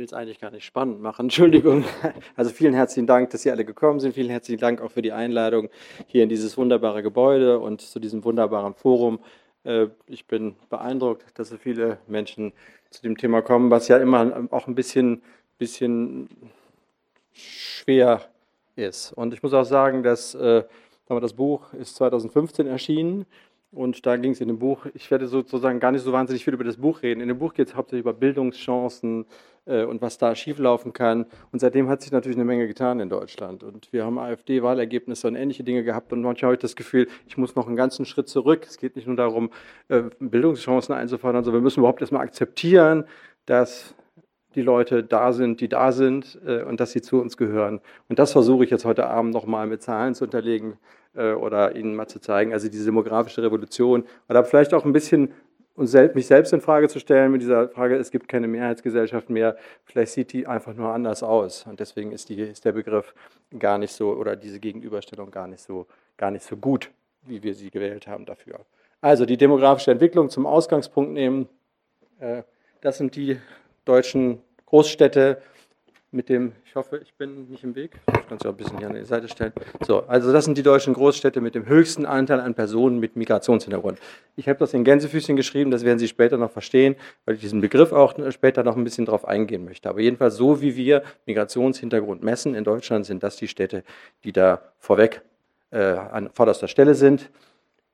will es eigentlich gar nicht spannend machen, Entschuldigung. Also vielen herzlichen Dank, dass Sie alle gekommen sind. Vielen herzlichen Dank auch für die Einladung hier in dieses wunderbare Gebäude und zu diesem wunderbaren Forum. Äh, ich bin beeindruckt, dass so viele Menschen zu dem Thema kommen, was ja immer auch ein bisschen, bisschen schwer ist. Und ich muss auch sagen, dass äh, das Buch ist 2015 erschienen und da ging es in dem Buch, ich werde sozusagen gar nicht so wahnsinnig viel über das Buch reden. In dem Buch geht es hauptsächlich über Bildungschancen äh, und was da schieflaufen kann. Und seitdem hat sich natürlich eine Menge getan in Deutschland. Und wir haben AfD-Wahlergebnisse und ähnliche Dinge gehabt. Und manchmal habe ich das Gefühl, ich muss noch einen ganzen Schritt zurück. Es geht nicht nur darum, äh, Bildungschancen einzufordern, sondern wir müssen überhaupt erstmal akzeptieren, dass die Leute da sind, die da sind äh, und dass sie zu uns gehören. Und das versuche ich jetzt heute Abend nochmal mit Zahlen zu unterlegen äh, oder Ihnen mal zu zeigen, also diese demografische Revolution. Oder vielleicht auch ein bisschen mich selbst in Frage zu stellen mit dieser Frage, es gibt keine Mehrheitsgesellschaft mehr, vielleicht sieht die einfach nur anders aus. Und deswegen ist, die, ist der Begriff gar nicht so oder diese Gegenüberstellung gar nicht so, gar nicht so gut, wie wir sie gewählt haben dafür. Also die demografische Entwicklung zum Ausgangspunkt nehmen, äh, das sind die deutschen Großstädte mit dem, ich hoffe, ich bin nicht im Weg, ich kann es ja ein bisschen hier an die Seite stellen. So, also das sind die deutschen Großstädte mit dem höchsten Anteil an Personen mit Migrationshintergrund. Ich habe das in Gänsefüßchen geschrieben, das werden Sie später noch verstehen, weil ich diesen Begriff auch später noch ein bisschen drauf eingehen möchte. Aber jedenfalls so, wie wir Migrationshintergrund messen in Deutschland, sind das die Städte, die da vorweg äh, an vorderster Stelle sind.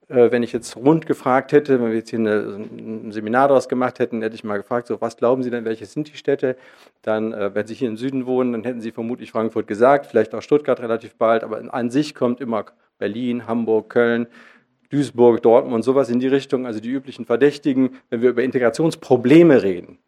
Äh, wenn ich jetzt rund gefragt hätte, wenn wir jetzt hier eine, ein Seminar daraus gemacht hätten, hätte ich mal gefragt, so, was glauben Sie denn, welche sind die Städte? Dann, äh, wenn Sie hier im Süden wohnen, dann hätten Sie vermutlich Frankfurt gesagt, vielleicht auch Stuttgart relativ bald, aber an sich kommt immer Berlin, Hamburg, Köln, Duisburg, Dortmund, sowas in die Richtung, also die üblichen Verdächtigen, wenn wir über Integrationsprobleme reden.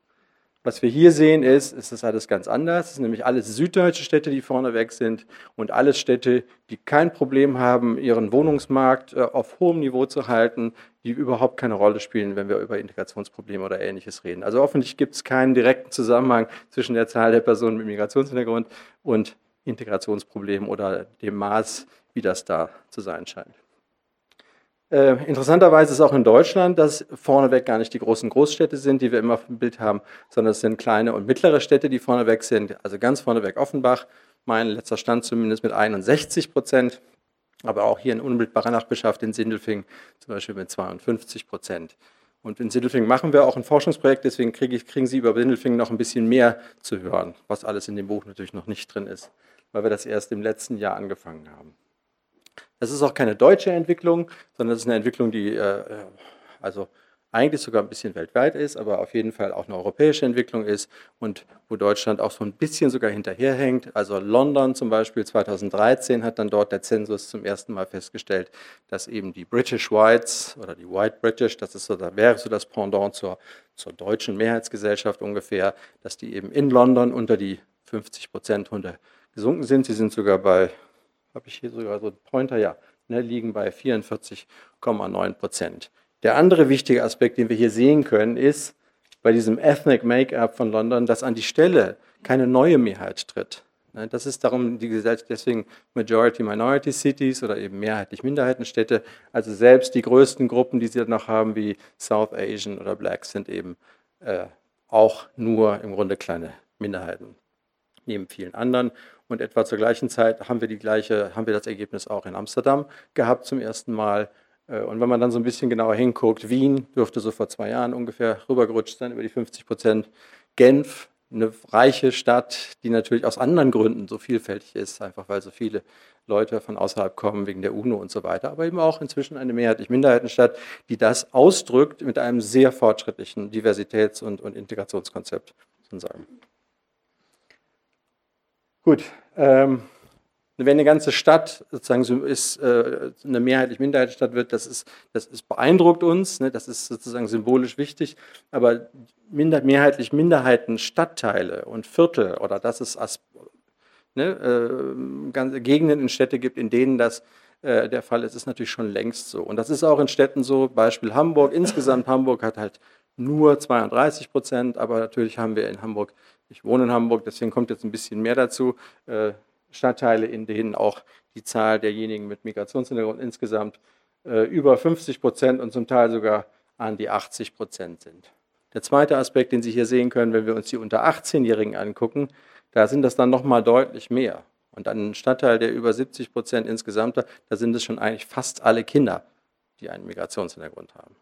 Was wir hier sehen ist, ist das alles ganz anders. Es sind nämlich alles süddeutsche Städte, die vorneweg sind und alles Städte, die kein Problem haben, ihren Wohnungsmarkt äh, auf hohem Niveau zu halten, die überhaupt keine Rolle spielen, wenn wir über Integrationsprobleme oder Ähnliches reden. Also offensichtlich gibt es keinen direkten Zusammenhang zwischen der Zahl der Personen mit Migrationshintergrund und Integrationsproblemen oder dem Maß, wie das da zu sein scheint. Äh, interessanterweise ist auch in Deutschland, dass vorneweg gar nicht die großen Großstädte sind, die wir immer im Bild haben, sondern es sind kleine und mittlere Städte, die vorneweg sind. Also ganz vorneweg Offenbach, mein letzter Stand zumindest mit 61 Prozent, aber auch hier in unmittelbarer Nachbarschaft in Sindelfing zum Beispiel mit 52 Prozent. Und in Sindelfing machen wir auch ein Forschungsprojekt, deswegen kriege kriegen Sie über Sindelfing noch ein bisschen mehr zu hören, was alles in dem Buch natürlich noch nicht drin ist, weil wir das erst im letzten Jahr angefangen haben. Das ist auch keine deutsche Entwicklung, sondern das ist eine Entwicklung, die äh, äh, also eigentlich sogar ein bisschen weltweit ist, aber auf jeden Fall auch eine europäische Entwicklung ist und wo Deutschland auch so ein bisschen sogar hinterherhängt. Also London zum Beispiel 2013 hat dann dort der Zensus zum ersten Mal festgestellt, dass eben die British Whites oder die White British, das ist so, da wäre so das Pendant zur, zur deutschen Mehrheitsgesellschaft ungefähr, dass die eben in London unter die 50 Prozent gesunken sind. Sie sind sogar bei habe ich hier sogar so einen Pointer, ja, ne, liegen bei 44,9 Prozent. Der andere wichtige Aspekt, den wir hier sehen können, ist bei diesem Ethnic Make-up von London, dass an die Stelle keine neue Mehrheit tritt. Ne, das ist darum, die Gesellschaft, deswegen Majority-Minority Cities oder eben mehrheitlich Minderheitenstädte. Also selbst die größten Gruppen, die sie noch haben, wie South Asian oder Blacks, sind eben äh, auch nur im Grunde kleine Minderheiten, neben vielen anderen. Und etwa zur gleichen Zeit haben wir, die gleiche, haben wir das Ergebnis auch in Amsterdam gehabt zum ersten Mal. Äh, und wenn man dann so ein bisschen genauer hinguckt, Wien dürfte so vor zwei Jahren ungefähr rübergerutscht sein, über die 50 Prozent. Genf, eine reiche Stadt, die natürlich aus anderen Gründen so vielfältig ist, einfach weil so viele Leute von außerhalb kommen, wegen der UNO und so weiter, aber eben auch inzwischen eine mehrheitlich Minderheitenstadt, die das ausdrückt mit einem sehr fortschrittlichen Diversitäts- und, und Integrationskonzept, muss man sagen. Gut, ähm, wenn eine ganze Stadt sozusagen ist, äh, eine mehrheitlich Minderheitenstadt wird, das, ist, das ist beeindruckt uns, ne, das ist sozusagen symbolisch wichtig, aber minder, mehrheitlich Minderheitenstadtteile und Viertel oder dass es as, ne, äh, Gegenden in Städte gibt, in denen das äh, der Fall ist, ist natürlich schon längst so. Und das ist auch in Städten so, Beispiel Hamburg. Insgesamt Hamburg hat halt nur 32 Prozent, aber natürlich haben wir in Hamburg ich wohne in Hamburg, deswegen kommt jetzt ein bisschen mehr dazu. Äh, Stadtteile, in denen auch die Zahl derjenigen mit Migrationshintergrund insgesamt äh, über 50 Prozent und zum Teil sogar an die 80 Prozent sind. Der zweite Aspekt, den Sie hier sehen können, wenn wir uns die unter 18-Jährigen angucken, da sind das dann nochmal deutlich mehr. Und ein Stadtteil, der über 70 Prozent insgesamt hat, da sind es schon eigentlich fast alle Kinder, die einen Migrationshintergrund haben.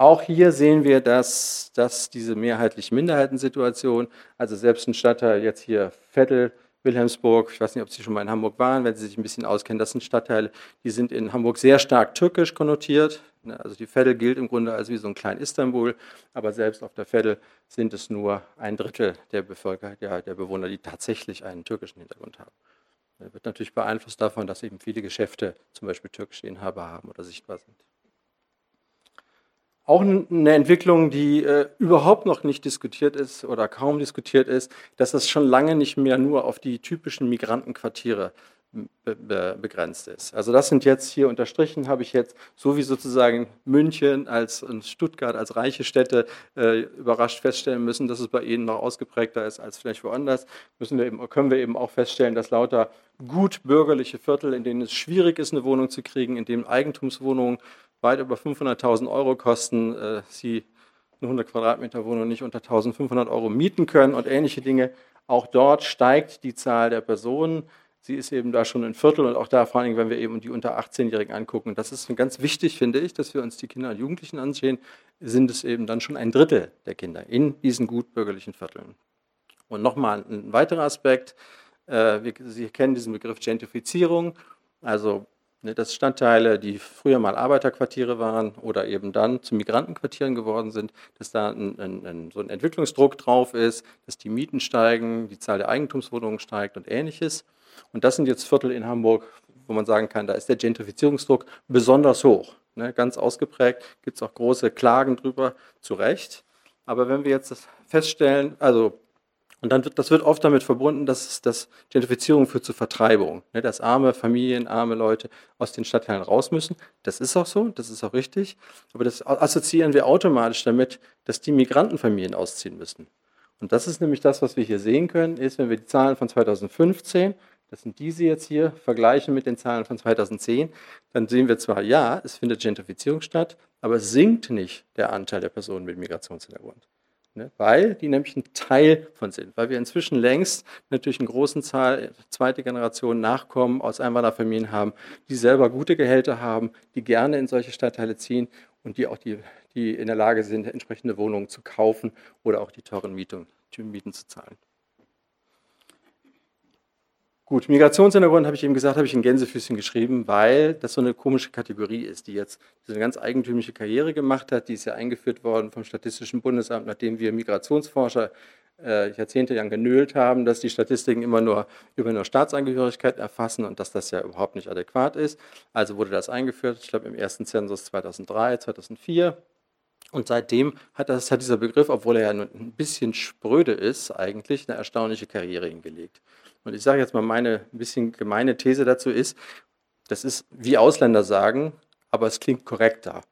Auch hier sehen wir, dass, dass diese mehrheitlich Minderheitensituation, also selbst ein Stadtteil jetzt hier Vettel, Wilhelmsburg, ich weiß nicht, ob Sie schon mal in Hamburg waren, wenn Sie sich ein bisschen auskennen, das sind Stadtteile, die sind in Hamburg sehr stark türkisch konnotiert. Ne, also die Veddel gilt im Grunde als wie so ein klein Istanbul, aber selbst auf der Veddel sind es nur ein Drittel der, Bevölker ja, der Bewohner, die tatsächlich einen türkischen Hintergrund haben. Das wird natürlich beeinflusst davon, dass eben viele Geschäfte zum Beispiel türkische Inhaber haben oder sichtbar sind. Auch eine Entwicklung, die äh, überhaupt noch nicht diskutiert ist oder kaum diskutiert ist, dass das schon lange nicht mehr nur auf die typischen Migrantenquartiere be begrenzt ist. Also das sind jetzt hier unterstrichen, habe ich jetzt, so wie sozusagen München als und Stuttgart als reiche Städte äh, überrascht feststellen müssen, dass es bei ihnen noch ausgeprägter ist als vielleicht woanders, müssen wir eben, können wir eben auch feststellen, dass lauter gut bürgerliche Viertel, in denen es schwierig ist, eine Wohnung zu kriegen, in denen Eigentumswohnungen weit über 500.000 Euro kosten, äh, sie eine 100 Quadratmeter Wohnung nicht unter 1.500 Euro mieten können und ähnliche Dinge. Auch dort steigt die Zahl der Personen Sie ist eben da schon ein Viertel und auch da vor allem, wenn wir eben die unter 18-Jährigen angucken, das ist ganz wichtig, finde ich, dass wir uns die Kinder und Jugendlichen ansehen, sind es eben dann schon ein Drittel der Kinder in diesen gutbürgerlichen Vierteln. Und nochmal ein weiterer Aspekt, äh, Sie kennen diesen Begriff Gentrifizierung, also dass Stadtteile, die früher mal Arbeiterquartiere waren oder eben dann zu Migrantenquartieren geworden sind, dass da ein, ein, ein, so ein Entwicklungsdruck drauf ist, dass die Mieten steigen, die Zahl der Eigentumswohnungen steigt und ähnliches. Und das sind jetzt Viertel in Hamburg, wo man sagen kann, da ist der Gentrifizierungsdruck besonders hoch. Ne, ganz ausgeprägt, gibt es auch große Klagen drüber, zu Recht. Aber wenn wir jetzt feststellen, also, und dann wird, das wird oft damit verbunden, dass, dass Gentrifizierung führt zu Vertreibung, ne, dass arme Familien, arme Leute aus den Stadtteilen raus müssen. Das ist auch so, das ist auch richtig. Aber das assoziieren wir automatisch damit, dass die Migrantenfamilien ausziehen müssen. Und das ist nämlich das, was wir hier sehen können, ist, wenn wir die Zahlen von 2015 das sind diese jetzt hier, vergleichen mit den Zahlen von 2010, dann sehen wir zwar, ja, es findet Gentrifizierung statt, aber es sinkt nicht der Anteil der Personen mit Migrationshintergrund. Ne? Weil die nämlich ein Teil von sind, weil wir inzwischen längst natürlich eine große Zahl, zweite Generation Nachkommen aus Einwanderfamilien haben, die selber gute Gehälter haben, die gerne in solche Stadtteile ziehen und die auch die, die in der Lage sind, entsprechende Wohnungen zu kaufen oder auch die teuren Mieten, Mieten zu zahlen. Gut, Migrationshintergrund habe ich eben gesagt, habe ich in Gänsefüßchen geschrieben, weil das so eine komische Kategorie ist, die jetzt so eine ganz eigentümliche Karriere gemacht hat. Die ist ja eingeführt worden vom Statistischen Bundesamt, nachdem wir Migrationsforscher äh, jahrzehntelang genölt haben, dass die Statistiken immer nur über eine Staatsangehörigkeit erfassen und dass das ja überhaupt nicht adäquat ist. Also wurde das eingeführt, ich glaube im ersten Zensus 2003, 2004. Und seitdem hat, das, hat dieser Begriff, obwohl er ja ein bisschen spröde ist, eigentlich eine erstaunliche Karriere hingelegt. Und ich sage jetzt mal, meine ein bisschen gemeine These dazu ist, das ist wie Ausländer sagen, aber es klingt korrekter.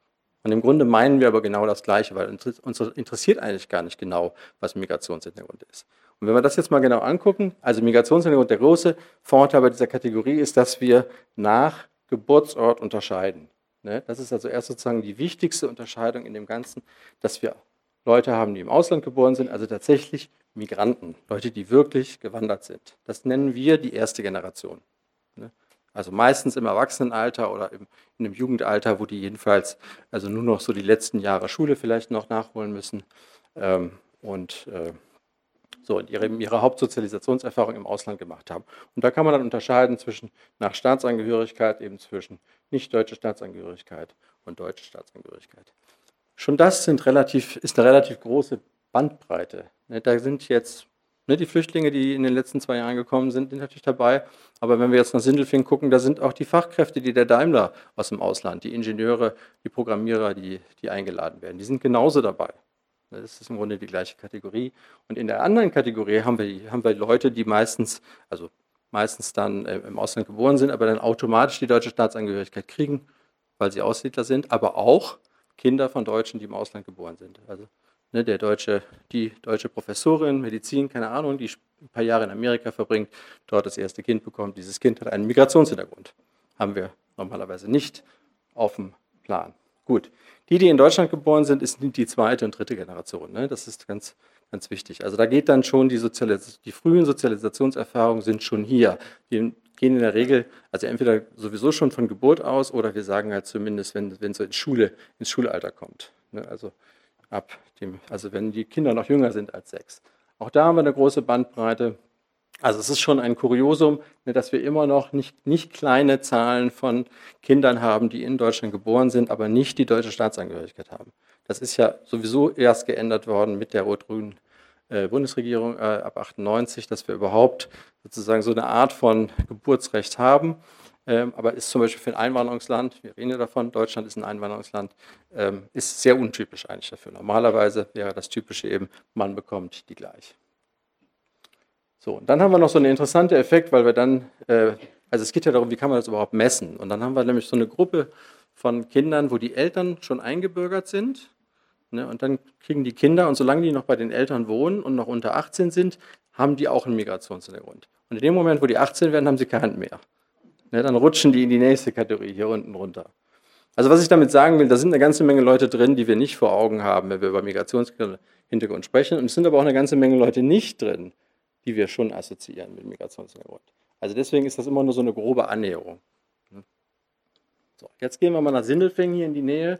Und im Grunde meinen wir aber genau das Gleiche, weil uns interessiert eigentlich gar nicht genau, was Migrationshintergrund ist. Und wenn wir das jetzt mal genau angucken, also Migrationshintergrund, der große Vorteil bei dieser Kategorie ist, dass wir nach Geburtsort unterscheiden. Ne? Das ist also erst sozusagen die wichtigste Unterscheidung in dem Ganzen, dass wir Leute haben, die im Ausland geboren sind, also tatsächlich Migranten, Leute, die wirklich gewandert sind. Das nennen wir die erste Generation. Ne? Also meistens im Erwachsenenalter oder im, in dem Jugendalter, wo die jedenfalls also nur noch so die letzten Jahre Schule vielleicht noch nachholen müssen ähm, und äh, so ihre, ihre Hauptsozialisationserfahrung im Ausland gemacht haben. Und da kann man dann unterscheiden zwischen nach Staatsangehörigkeit, eben zwischen nicht deutsche Staatsangehörigkeit und deutsche Staatsangehörigkeit. Schon das sind relativ, ist eine relativ große Bandbreite. Ne, da sind jetzt ne, die Flüchtlinge, die in den letzten zwei Jahren gekommen sind, sind natürlich dabei. Aber wenn wir jetzt nach Sindelfing gucken, da sind auch die Fachkräfte, die der Daimler aus dem Ausland, die Ingenieure, die Programmierer, die, die eingeladen werden, die sind genauso dabei. Das ist im Grunde die gleiche Kategorie. Und in der anderen Kategorie haben wir, haben wir Leute, die meistens, also meistens dann äh, im Ausland geboren sind, aber dann automatisch die deutsche Staatsangehörigkeit kriegen, weil sie Aussiedler sind, aber auch Kinder von Deutschen, die im Ausland geboren sind. Also ne, der deutsche, die deutsche Professorin, Medizin, keine Ahnung, die ein paar Jahre in Amerika verbringt, dort das erste Kind bekommt. Dieses Kind hat einen Migrationshintergrund. Haben wir normalerweise nicht auf dem Plan. Gut. Die, die in Deutschland geboren sind, ist die zweite und dritte Generation. Ne? Das ist ganz, ganz wichtig. Also da geht dann schon die, Sozialis die frühen Sozialisationserfahrungen sind schon hier. Die gehen in der Regel, also entweder sowieso schon von Geburt aus oder wir sagen halt zumindest, wenn, wenn so in Schule, ins Schulalter kommt. Ne? Also ab dem, also wenn die Kinder noch jünger sind als sechs. Auch da haben wir eine große Bandbreite. Also es ist schon ein Kuriosum, ne, dass wir immer noch nicht, nicht kleine Zahlen von Kindern haben, die in Deutschland geboren sind, aber nicht die deutsche Staatsangehörigkeit haben. Das ist ja sowieso erst geändert worden mit der rot-grünen äh, Bundesregierung äh, ab 98, dass wir überhaupt sozusagen so eine Art von Geburtsrecht haben. Ähm, aber ist zum Beispiel für ein Einwanderungsland, wir reden ja davon, Deutschland ist ein Einwanderungsland, ähm, ist sehr untypisch eigentlich dafür. Normalerweise wäre das Typische eben, man bekommt die gleich. So, und dann haben wir noch so einen interessanten Effekt, weil wir dann, äh, also es geht ja darum, wie kann man das überhaupt messen? Und dann haben wir nämlich so eine Gruppe von Kindern, wo die Eltern schon eingebürgert sind. Ne, und dann kriegen die Kinder, und solange die noch bei den Eltern wohnen und noch unter 18 sind, haben die auch einen Migrationshintergrund. Und in dem Moment, wo die 18 werden, haben sie keinen mehr. Ne, dann rutschen die in die nächste Kategorie hier unten runter. Also was ich damit sagen will, da sind eine ganze Menge Leute drin, die wir nicht vor Augen haben, wenn wir über Migrationshintergrund sprechen. Und es sind aber auch eine ganze Menge Leute nicht drin, die wir schon assoziieren mit Migrationshintergrund. Also deswegen ist das immer nur so eine grobe Annäherung. So, jetzt gehen wir mal nach Sindelfingen hier in die Nähe.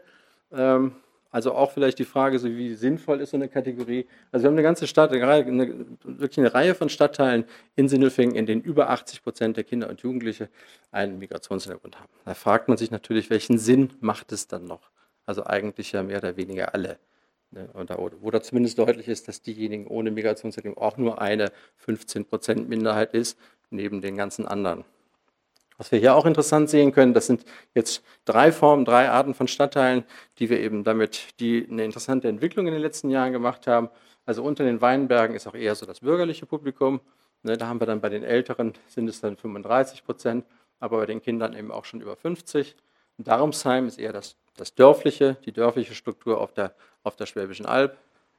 Ähm, also auch vielleicht die Frage, so wie sinnvoll ist so eine Kategorie. Also wir haben eine ganze Stadt, eine, wirklich eine Reihe von Stadtteilen in Sindelfingen, in denen über 80 Prozent der Kinder und Jugendliche einen Migrationshintergrund haben. Da fragt man sich natürlich, welchen Sinn macht es dann noch? Also eigentlich ja mehr oder weniger alle. Ne, wo da zumindest deutlich ist, dass diejenigen ohne Migrationshintergrund auch nur eine 15 Prozent Minderheit ist, neben den ganzen anderen. Was wir hier auch interessant sehen können, das sind jetzt drei Formen, drei Arten von Stadtteilen, die wir eben damit, die eine interessante Entwicklung in den letzten Jahren gemacht haben. Also unter den Weinbergen ist auch eher so das bürgerliche Publikum. Ne, da haben wir dann bei den Älteren sind es dann 35 Prozent, aber bei den Kindern eben auch schon über 50. Darmsheim ist eher das, das dörfliche, die dörfliche Struktur auf der, auf der Schwäbischen Alb.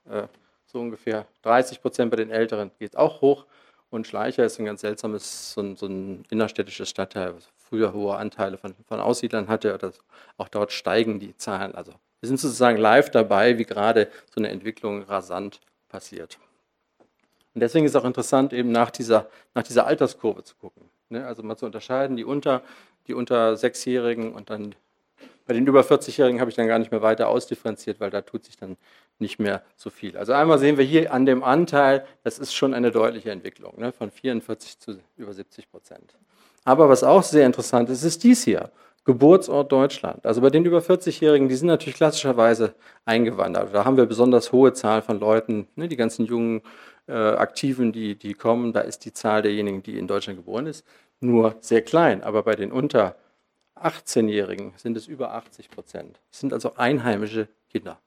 Äh, so ungefähr 30 Prozent bei den Älteren geht auch hoch. Und Schleicher ist ein ganz seltsames, so ein, so ein innerstädtisches Stadtteil, was früher hohe Anteile von, von Aussiedlern hatte. Oder auch dort steigen die Zahlen. Also wir sind sozusagen live dabei, wie gerade so eine Entwicklung rasant passiert. Und deswegen ist auch interessant, eben nach dieser, nach dieser Alterskurve zu gucken. Ne? Also mal zu unterscheiden, die unter, die unter Sechsjährigen und dann bei den über 40-Jährigen habe ich dann gar nicht mehr weiter ausdifferenziert, weil da tut sich dann nicht mehr so viel. Also einmal sehen wir hier an dem Anteil, das ist schon eine deutliche Entwicklung, ne, von 44 zu über 70 Prozent. Aber was auch sehr interessant ist, ist dies hier. Geburtsort Deutschland. Also bei den über 40-Jährigen, die sind natürlich klassischerweise eingewandert. Da haben wir besonders hohe Zahl von Leuten, ne, die ganzen jungen äh, Aktiven, die, die kommen, da ist die Zahl derjenigen, die in Deutschland geboren ist, nur sehr klein. Aber bei den unter 18-Jährigen sind es über 80 Prozent. Es sind also einheimische Kinder,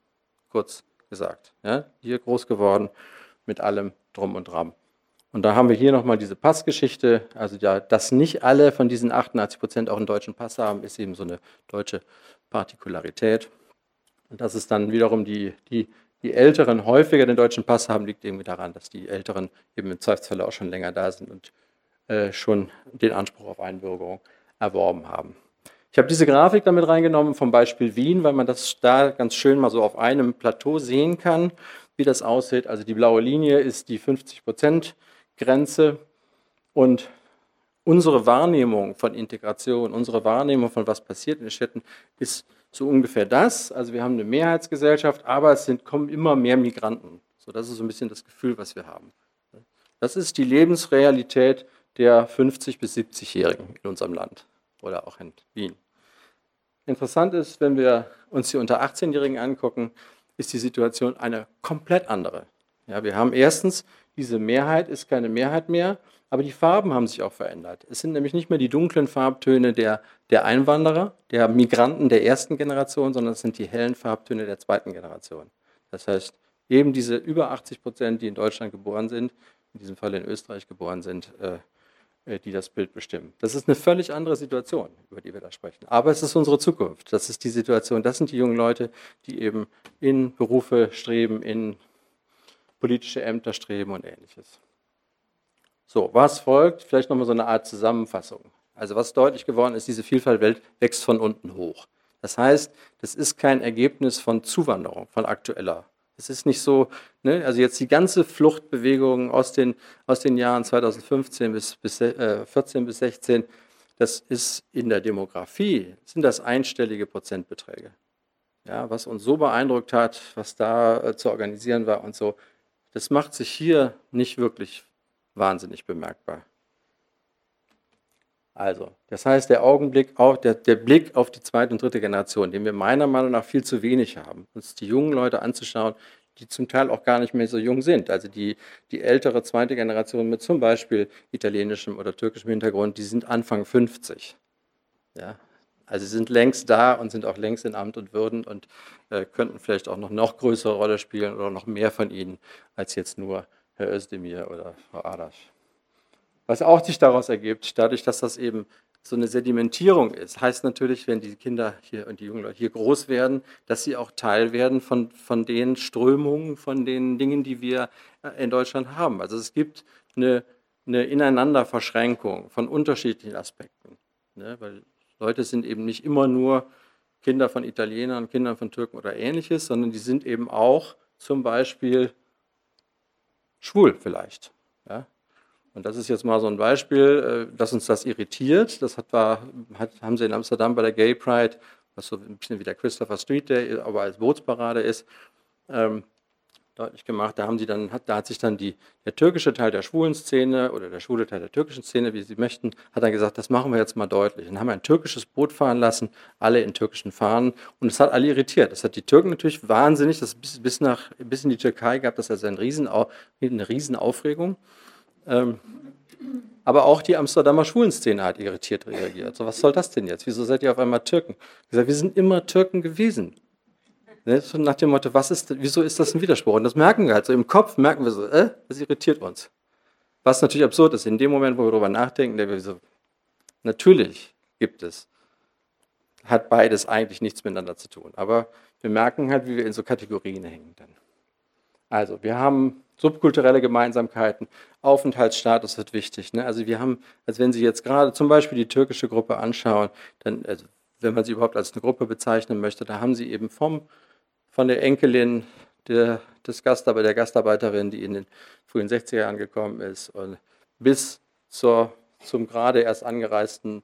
kurz gesagt. Ja, hier groß geworden mit allem Drum und Dram. Und da haben wir hier nochmal diese Passgeschichte. Also, ja, dass nicht alle von diesen 88 Prozent auch einen deutschen Pass haben, ist eben so eine deutsche Partikularität. Und dass es dann wiederum die, die, die Älteren häufiger den deutschen Pass haben, liegt irgendwie daran, dass die Älteren eben im Zweifelsfall auch schon länger da sind und äh, schon den Anspruch auf Einbürgerung erworben haben. Ich habe diese Grafik damit reingenommen vom Beispiel Wien, weil man das da ganz schön mal so auf einem Plateau sehen kann, wie das aussieht. Also die blaue Linie ist die 50-Prozent-Grenze und unsere Wahrnehmung von Integration, unsere Wahrnehmung von was passiert in den Städten ist so ungefähr das. Also wir haben eine Mehrheitsgesellschaft, aber es sind, kommen immer mehr Migranten. So, das ist so ein bisschen das Gefühl, was wir haben. Das ist die Lebensrealität der 50- bis 70-Jährigen in unserem Land oder auch in Wien. Interessant ist, wenn wir uns die unter 18-Jährigen angucken, ist die Situation eine komplett andere. Ja, wir haben erstens, diese Mehrheit ist keine Mehrheit mehr, aber die Farben haben sich auch verändert. Es sind nämlich nicht mehr die dunklen Farbtöne der, der Einwanderer, der Migranten der ersten Generation, sondern es sind die hellen Farbtöne der zweiten Generation. Das heißt, eben diese über 80 Prozent, die in Deutschland geboren sind, in diesem Fall in Österreich geboren sind, äh, die das Bild bestimmen. Das ist eine völlig andere Situation, über die wir da sprechen. Aber es ist unsere Zukunft. Das ist die Situation. Das sind die jungen Leute, die eben in Berufe streben, in politische Ämter streben und ähnliches. So, was folgt? Vielleicht nochmal so eine Art Zusammenfassung. Also was deutlich geworden ist, diese Vielfalt Welt wächst von unten hoch. Das heißt, das ist kein Ergebnis von Zuwanderung, von aktueller. Es ist nicht so, ne, also jetzt die ganze Fluchtbewegung aus den, aus den Jahren 2015 bis, bis äh, 14 bis 16, das ist in der Demografie, sind das einstellige Prozentbeträge. Ja, was uns so beeindruckt hat, was da äh, zu organisieren war und so, das macht sich hier nicht wirklich wahnsinnig bemerkbar. Also, das heißt, der Augenblick, auch der, der Blick auf die zweite und dritte Generation, den wir meiner Meinung nach viel zu wenig haben, uns die jungen Leute anzuschauen, die zum Teil auch gar nicht mehr so jung sind. Also die, die ältere zweite Generation mit zum Beispiel italienischem oder türkischem Hintergrund, die sind Anfang 50. Ja, also sie sind längst da und sind auch längst in Amt und Würden und äh, könnten vielleicht auch noch noch größere Rolle spielen oder noch mehr von ihnen als jetzt nur Herr Özdemir oder Frau Adasch. Was auch sich daraus ergibt, dadurch, dass das eben so eine Sedimentierung ist, heißt natürlich, wenn die Kinder hier und die jungen Leute hier groß werden, dass sie auch Teil werden von, von den Strömungen, von den Dingen, die wir äh, in Deutschland haben. Also es gibt eine, eine Ineinanderverschränkung von unterschiedlichen Aspekten. Ne? Weil Leute sind eben nicht immer nur Kinder von Italienern, Kinder von Türken oder ähnliches, sondern die sind eben auch zum Beispiel schwul vielleicht. Ja? Und das ist jetzt mal so ein Beispiel, äh, dass uns das irritiert. Das hat, war, hat, haben sie in Amsterdam bei der Gay Pride, was so ein bisschen wie der Christopher Street Day, aber als Bootsparade ist, ähm, deutlich gemacht. Da, haben sie dann, da hat sich dann die, der türkische Teil der schwulen Szene oder der schwule Teil der türkischen Szene, wie sie möchten, hat dann gesagt, das machen wir jetzt mal deutlich. Dann haben ein türkisches Boot fahren lassen, alle in türkischen Fahnen und es hat alle irritiert. Das hat die Türken natürlich wahnsinnig, das bis, bis, nach, bis in die Türkei gab das also eine, Riesenau, eine Riesenaufregung. Ähm, aber auch die Amsterdamer Schwulenszene hat irritiert reagiert. So, was soll das denn jetzt? Wieso seid ihr auf einmal Türken? Gesagt, wir sind immer Türken gewesen. Ne? So nach dem Motto, was ist, wieso ist das ein Widerspruch? Und das merken wir halt so. Im Kopf merken wir so, äh, das irritiert uns. Was natürlich absurd ist. In dem Moment, wo wir darüber nachdenken, der wir so, natürlich gibt es, hat beides eigentlich nichts miteinander zu tun. Aber wir merken halt, wie wir in so Kategorien hängen dann. Also, wir haben subkulturelle Gemeinsamkeiten, Aufenthaltsstatus wird wichtig. Ne? Also wir haben, als wenn Sie jetzt gerade zum Beispiel die türkische Gruppe anschauen, dann, also wenn man sie überhaupt als eine Gruppe bezeichnen möchte, da haben Sie eben vom, von der Enkelin der, des Gastarbeiter, der Gastarbeiterin, die in den frühen 60er Jahren gekommen ist, und bis zur, zum gerade erst angereisten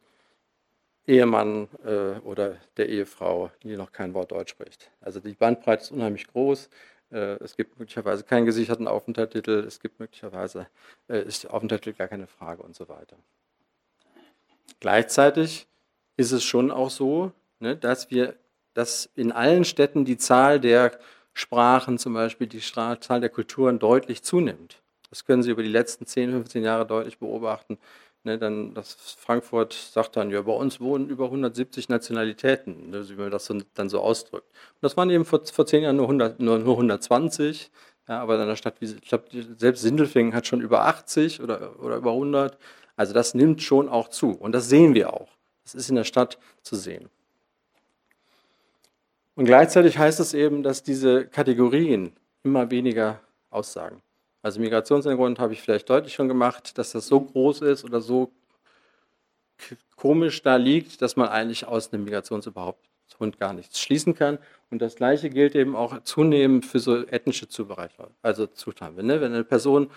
Ehemann äh, oder der Ehefrau, die noch kein Wort Deutsch spricht. Also die Bandbreite ist unheimlich groß. Äh, es gibt möglicherweise keinen gesicherten Aufenthaltstitel, es gibt möglicherweise, äh, ist Aufenthaltstitel gar keine Frage und so weiter. Gleichzeitig ist es schon auch so, ne, dass wir, dass in allen Städten die Zahl der Sprachen, zum Beispiel die Zahl der Kulturen deutlich zunimmt. Das können Sie über die letzten 10, 15 Jahre deutlich beobachten. Ne, dann das Frankfurt sagt dann, ja, bei uns wohnen über 170 Nationalitäten, ne, wie man das so, dann so ausdrückt. Und das waren eben vor, vor zehn Jahren nur, 100, nur, nur 120, ja, aber in einer Stadt wie, ich glaube, selbst Sindelfingen hat schon über 80 oder, oder über 100. Also das nimmt schon auch zu und das sehen wir auch. Das ist in der Stadt zu sehen. Und gleichzeitig heißt es eben, dass diese Kategorien immer weniger aussagen. Also Migrationshintergrund habe ich vielleicht deutlich schon gemacht, dass das so groß ist oder so komisch da liegt, dass man eigentlich aus einem Migrationsüberhaupt gar nichts schließen kann. Und das Gleiche gilt eben auch zunehmend für so ethnische Zubereicher, also Zustände. Ne? Wenn eine Person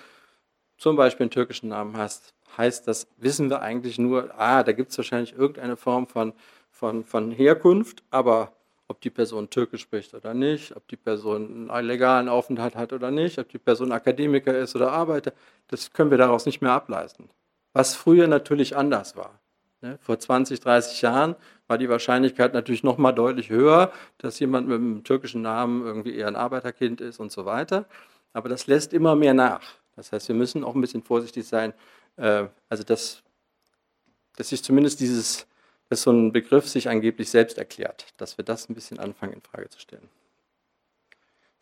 zum Beispiel einen türkischen Namen hast, heißt das, wissen wir eigentlich nur, ah, da gibt es wahrscheinlich irgendeine Form von, von, von Herkunft, aber ob die Person Türkisch spricht oder nicht, ob die Person einen legalen Aufenthalt hat oder nicht, ob die Person Akademiker ist oder Arbeiter, das können wir daraus nicht mehr ableisten. Was früher natürlich anders war. Ne? Vor 20, 30 Jahren war die Wahrscheinlichkeit natürlich noch mal deutlich höher, dass jemand mit einem türkischen Namen irgendwie eher ein Arbeiterkind ist und so weiter. Aber das lässt immer mehr nach. Das heißt, wir müssen auch ein bisschen vorsichtig sein, äh, also dass, dass sich zumindest dieses dass so ein Begriff sich angeblich selbst erklärt, dass wir das ein bisschen anfangen in Frage zu stellen.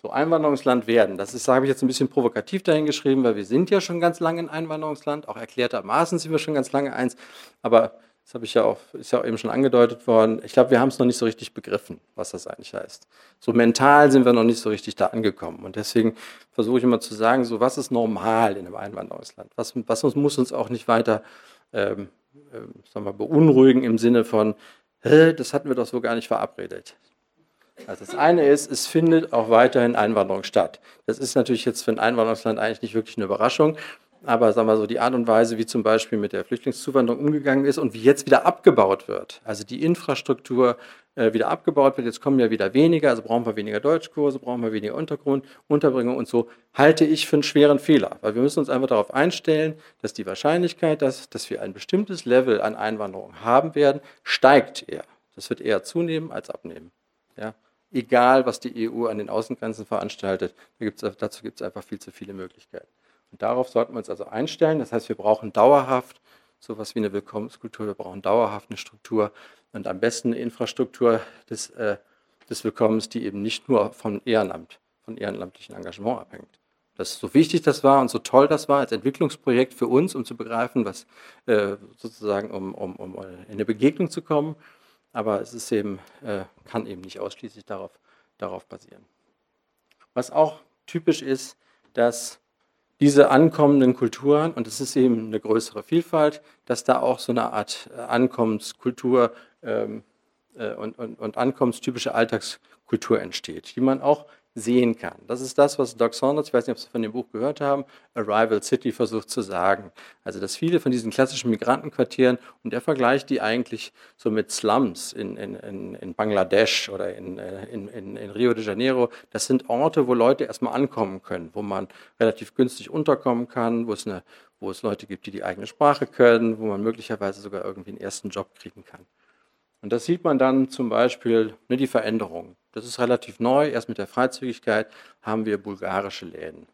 So, Einwanderungsland werden, das ist, habe ich jetzt ein bisschen provokativ dahingeschrieben, weil wir sind ja schon ganz lange ein Einwanderungsland, auch erklärtermaßen sind wir schon ganz lange eins, aber das habe ich ja auch, ist ja auch eben schon angedeutet worden. Ich glaube, wir haben es noch nicht so richtig begriffen, was das eigentlich heißt. So mental sind wir noch nicht so richtig da angekommen. Und deswegen versuche ich immer zu sagen, so was ist normal in einem Einwanderungsland? Was, was muss uns auch nicht weiter ähm, äh, sagen wir, beunruhigen im Sinne von, das hatten wir doch so gar nicht verabredet. Also das eine ist, es findet auch weiterhin Einwanderung statt. Das ist natürlich jetzt für ein Einwanderungsland eigentlich nicht wirklich eine Überraschung, aber sagen wir so, die Art und Weise, wie zum Beispiel mit der Flüchtlingszuwanderung umgegangen ist und wie jetzt wieder abgebaut wird, also die Infrastruktur äh, wieder abgebaut wird, jetzt kommen ja wieder weniger, also brauchen wir weniger Deutschkurse, brauchen wir weniger Untergrund, Unterbringung und so, halte ich für einen schweren Fehler, weil wir müssen uns einfach darauf einstellen, dass die Wahrscheinlichkeit, dass, dass wir ein bestimmtes Level an Einwanderung haben werden, steigt eher. Das wird eher zunehmen als abnehmen. Ja? Egal, was die EU an den Außengrenzen veranstaltet, da gibt's, dazu gibt es einfach viel zu viele Möglichkeiten. Und darauf sollten wir uns also einstellen. Das heißt, wir brauchen dauerhaft sowas wie eine Willkommenskultur, wir brauchen dauerhaft eine Struktur und am besten eine Infrastruktur des, äh, des Willkommens, die eben nicht nur von Ehrenamt, von ehrenamtlichem Engagement abhängt. Das so wichtig das war und so toll das war als Entwicklungsprojekt für uns, um zu begreifen, was äh, sozusagen, um, um, um in eine Begegnung zu kommen. Aber es ist eben, äh, kann eben nicht ausschließlich darauf, darauf basieren. Was auch typisch ist, dass diese ankommenden Kulturen, und es ist eben eine größere Vielfalt, dass da auch so eine Art äh, Ankommenskultur ähm, äh, und, und, und ankommenstypische Alltagskultur entsteht, die man auch sehen kann. Das ist das, was Doug Saunders, ich weiß nicht, ob Sie von dem Buch gehört haben, Arrival City versucht zu sagen. Also, dass viele von diesen klassischen Migrantenquartieren, und er vergleicht die eigentlich so mit Slums in, in, in Bangladesch oder in, äh, in, in, in Rio de Janeiro, das sind Orte, wo Leute erstmal ankommen können, wo man relativ günstig unterkommen kann, wo es, eine, wo es Leute gibt, die die eigene Sprache können, wo man möglicherweise sogar irgendwie einen ersten Job kriegen kann. Und das sieht man dann zum Beispiel ne, die Veränderung. Das ist relativ neu. Erst mit der Freizügigkeit haben wir bulgarische Läden.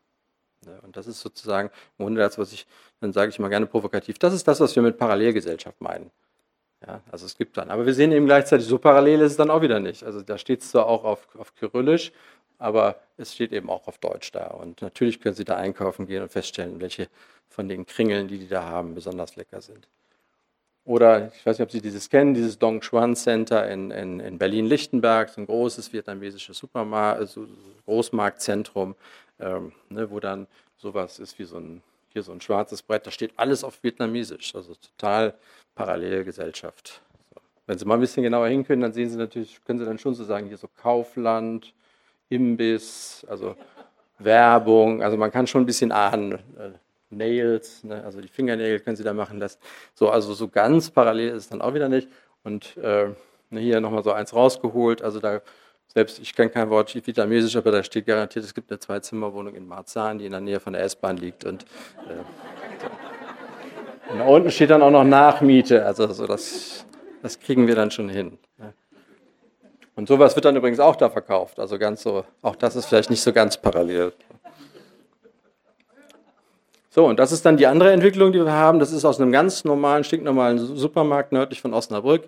Ne, und das ist sozusagen im Grunde das, was ich, dann sage ich mal gerne provokativ, das ist das, was wir mit Parallelgesellschaft meinen. Ja, also es gibt dann, aber wir sehen eben gleichzeitig, so parallel ist es dann auch wieder nicht. Also da steht es zwar auch auf, auf Kyrillisch, aber es steht eben auch auf Deutsch da. Und natürlich können Sie da einkaufen gehen und feststellen, welche von den Kringeln, die die da haben, besonders lecker sind. Oder ich weiß nicht, ob Sie dieses kennen, dieses Dong Xuan Center in, in, in Berlin-Lichtenberg, so ein großes vietnamesisches Supermarkt, also Großmarktzentrum, ähm, ne, wo dann sowas ist wie so ein, hier so ein schwarzes Brett, da steht alles auf Vietnamesisch, also total parallele Gesellschaft. So. Wenn Sie mal ein bisschen genauer hinkönnen, dann sehen Sie natürlich, können Sie dann schon so sagen, hier so Kaufland, Imbiss, also Werbung, also man kann schon ein bisschen ahnen, äh, Nails, ne, also die Fingernägel können Sie da machen lassen. So, also so ganz parallel ist es dann auch wieder nicht. Und äh, ne, hier nochmal so eins rausgeholt. Also da, selbst ich kenne kein Wort vietnamesisch, aber da steht garantiert, es gibt eine Zwei-Zimmer-Wohnung in Marzahn, die in der Nähe von der S-Bahn liegt. Und, äh, und da unten steht dann auch noch Nachmiete. Also so das, das kriegen wir dann schon hin. Ne. Und sowas wird dann übrigens auch da verkauft. Also ganz so, auch das ist vielleicht nicht so ganz parallel. So, und das ist dann die andere Entwicklung, die wir haben. Das ist aus einem ganz normalen, stinknormalen Supermarkt nördlich von Osnabrück.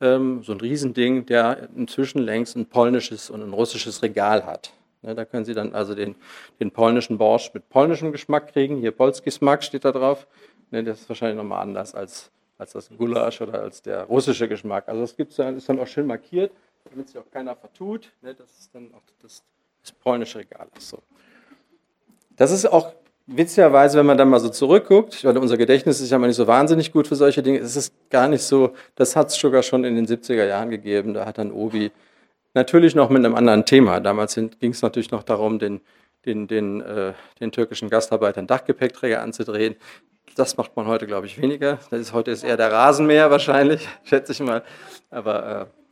Ähm, so ein Riesending, der inzwischen längst ein polnisches und ein russisches Regal hat. Ne, da können Sie dann also den, den polnischen Borsch mit polnischem Geschmack kriegen. Hier Polski Smak steht da drauf. Ne, das ist wahrscheinlich nochmal anders als, als das Gulasch oder als der russische Geschmack. Also das gibt's dann, ist dann auch schön markiert, damit sich auch keiner vertut. Ne, das ist dann auch das, das polnische Regal. So. Das ist auch witzigerweise, wenn man dann mal so zurückguckt, weil unser Gedächtnis ist ja mal nicht so wahnsinnig gut für solche Dinge, es ist gar nicht so, das hat es sogar schon in den 70er Jahren gegeben, da hat dann Obi natürlich noch mit einem anderen Thema, damals ging es natürlich noch darum, den, den, den, äh, den türkischen Gastarbeitern Dachgepäckträger anzudrehen. Das macht man heute, glaube ich, weniger. Das ist, heute ist eher der Rasenmäher wahrscheinlich, schätze ich mal. Aber äh,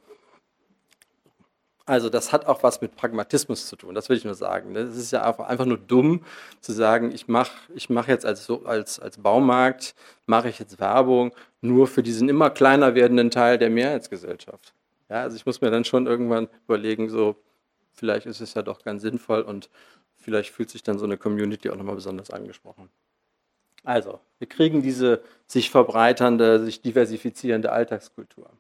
also das hat auch was mit Pragmatismus zu tun, das will ich nur sagen. Es ist ja einfach nur dumm zu sagen, ich mache ich mach jetzt als, als, als Baumarkt, mache ich jetzt Werbung nur für diesen immer kleiner werdenden Teil der Mehrheitsgesellschaft. Ja, also ich muss mir dann schon irgendwann überlegen, so vielleicht ist es ja doch ganz sinnvoll und vielleicht fühlt sich dann so eine Community auch nochmal besonders angesprochen. Also, wir kriegen diese sich verbreiternde, sich diversifizierende Alltagskultur.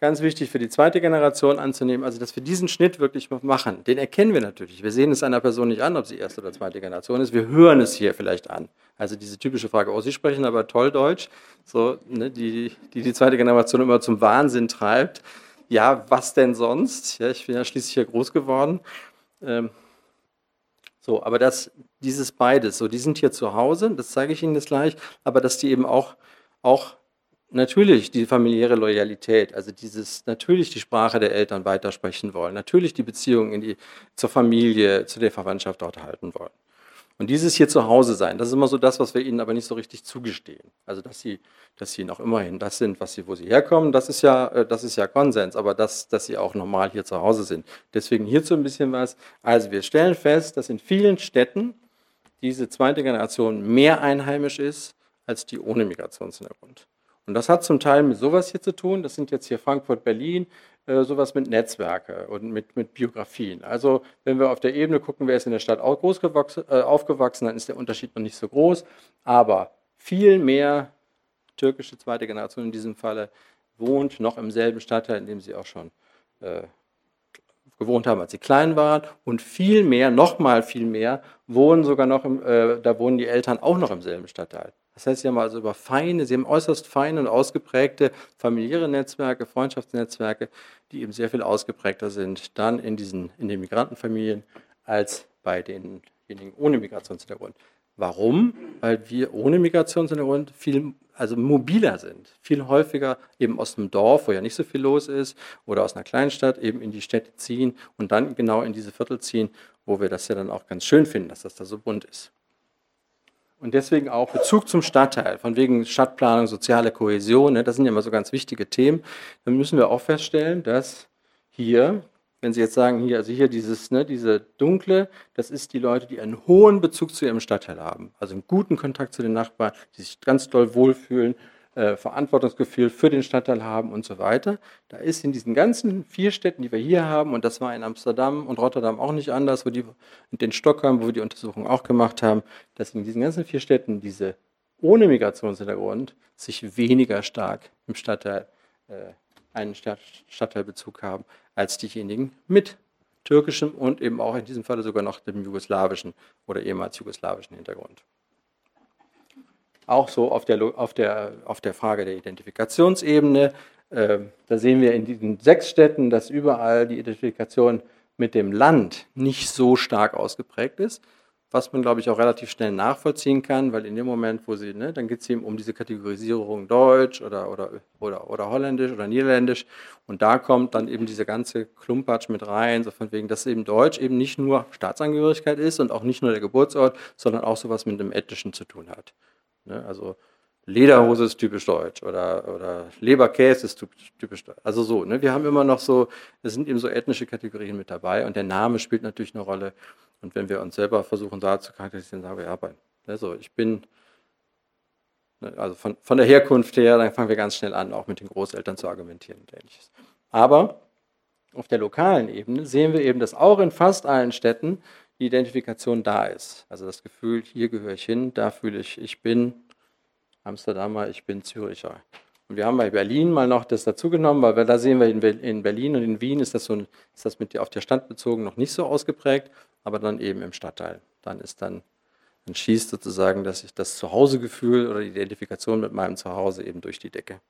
Ganz wichtig für die zweite Generation anzunehmen, also dass wir diesen Schnitt wirklich machen. Den erkennen wir natürlich. Wir sehen es einer Person nicht an, ob sie erste oder zweite Generation ist. Wir hören es hier vielleicht an. Also diese typische Frage, oh, Sie sprechen aber toll Deutsch, so, ne, die, die die zweite Generation immer zum Wahnsinn treibt. Ja, was denn sonst? Ja, ich bin ja schließlich hier groß geworden. Ähm, so, aber das, dieses beides, so, die sind hier zu Hause, das zeige ich Ihnen jetzt gleich, aber dass die eben auch, auch natürlich die familiäre Loyalität, also dieses natürlich die Sprache der Eltern weitersprechen wollen, natürlich die Beziehung in die, zur Familie, zu der Verwandtschaft dort halten wollen. Und dieses hier zu Hause sein, das ist immer so das, was wir ihnen aber nicht so richtig zugestehen. Also dass sie, dass sie noch immerhin das sind, was sie, wo sie herkommen, das ist ja, äh, das ist ja Konsens, aber das, dass sie auch normal hier zu Hause sind. Deswegen hierzu ein bisschen was. Also wir stellen fest, dass in vielen Städten diese zweite Generation mehr einheimisch ist als die ohne Migrationshintergrund. Und das hat zum Teil mit sowas hier zu tun. Das sind jetzt hier Frankfurt, Berlin, äh, sowas mit Netzwerke und mit, mit Biografien. Also wenn wir auf der Ebene gucken, wer ist in der Stadt groß äh, aufgewachsen, dann ist der Unterschied noch nicht so groß. Aber viel mehr türkische zweite Generation in diesem Falle wohnt noch im selben Stadtteil, in dem sie auch schon äh, gewohnt haben, als sie klein waren. Und viel mehr, nochmal viel mehr, wohnen sogar noch, im, äh, da wohnen die Eltern auch noch im selben Stadtteil. Das heißt, sie haben also über feine, sie haben äußerst feine und ausgeprägte familiäre Netzwerke, Freundschaftsnetzwerke, die eben sehr viel ausgeprägter sind, dann in diesen, in den Migrantenfamilien als bei denjenigen ohne Migrationshintergrund. Warum? Weil wir ohne Migrationshintergrund viel also mobiler sind, viel häufiger eben aus einem Dorf, wo ja nicht so viel los ist, oder aus einer Kleinstadt eben in die Städte ziehen und dann genau in diese Viertel ziehen, wo wir das ja dann auch ganz schön finden, dass das da so bunt ist. Und deswegen auch Bezug zum Stadtteil, von wegen Stadtplanung, soziale Kohäsion, ne, das sind ja immer so ganz wichtige Themen. Dann müssen wir auch feststellen, dass hier, wenn Sie jetzt sagen, hier, also hier dieses, ne, diese dunkle, das ist die Leute, die einen hohen Bezug zu ihrem Stadtteil haben, also einen guten Kontakt zu den Nachbarn, die sich ganz doll wohlfühlen äh, Verantwortungsgefühl für den Stadtteil haben und so weiter. Da ist in diesen ganzen vier Städten, die wir hier haben, und das war in Amsterdam und Rotterdam auch nicht anders, wo die, und in Stockholm, wo wir die Untersuchung auch gemacht haben, dass in diesen ganzen vier Städten diese ohne Migrationshintergrund sich weniger stark im Stadtteil äh, einen Stadtteilbezug haben als diejenigen mit türkischem und eben auch in diesem Falle sogar noch dem jugoslawischen oder ehemals jugoslawischen Hintergrund auch so auf der, auf der, auf der Frage der Identifikationsebene. Äh, da sehen wir in diesen sechs Städten, dass überall die Identifikation mit dem Land nicht so stark ausgeprägt ist, was man, glaube ich, auch relativ schnell nachvollziehen kann, weil in dem Moment, wo sie, ne, dann geht es eben um diese Kategorisierung Deutsch oder, oder, oder, oder Holländisch oder Niederländisch und da kommt dann eben diese ganze Klumpatsch mit rein, so von wegen, dass eben Deutsch eben nicht nur Staatsangehörigkeit ist und auch nicht nur der Geburtsort, sondern auch sowas mit dem Ethnischen zu tun hat. Ne? Also Lederhose ist typisch deutsch oder, oder Leberkäse ist typisch deutsch. Also so, ne? wir haben immer noch so, es sind eben so ethnische Kategorien mit dabei und der Name spielt natürlich eine Rolle. Und wenn wir uns selber versuchen da zu charakterisieren, sagen wir, ja, bei, ne, so, ich bin, ne, also von, von der Herkunft her, dann fangen wir ganz schnell an, auch mit den Großeltern zu argumentieren und ähnliches. Aber auf der lokalen Ebene sehen wir eben, dass auch in fast allen Städten die Identifikation da ist. Also das Gefühl, hier gehöre ich hin, da fühle ich, ich bin Amsterdamer, ich bin Züricher. Und wir haben bei Berlin mal noch das dazugenommen, weil da sehen wir in Berlin und in Wien ist das, so ist das mit auf der Stadt bezogen noch nicht so ausgeprägt, aber dann eben im Stadtteil. Dann ist dann, dann schießt sozusagen dass ich das Zuhausegefühl oder die Identifikation mit meinem Zuhause eben durch die Decke.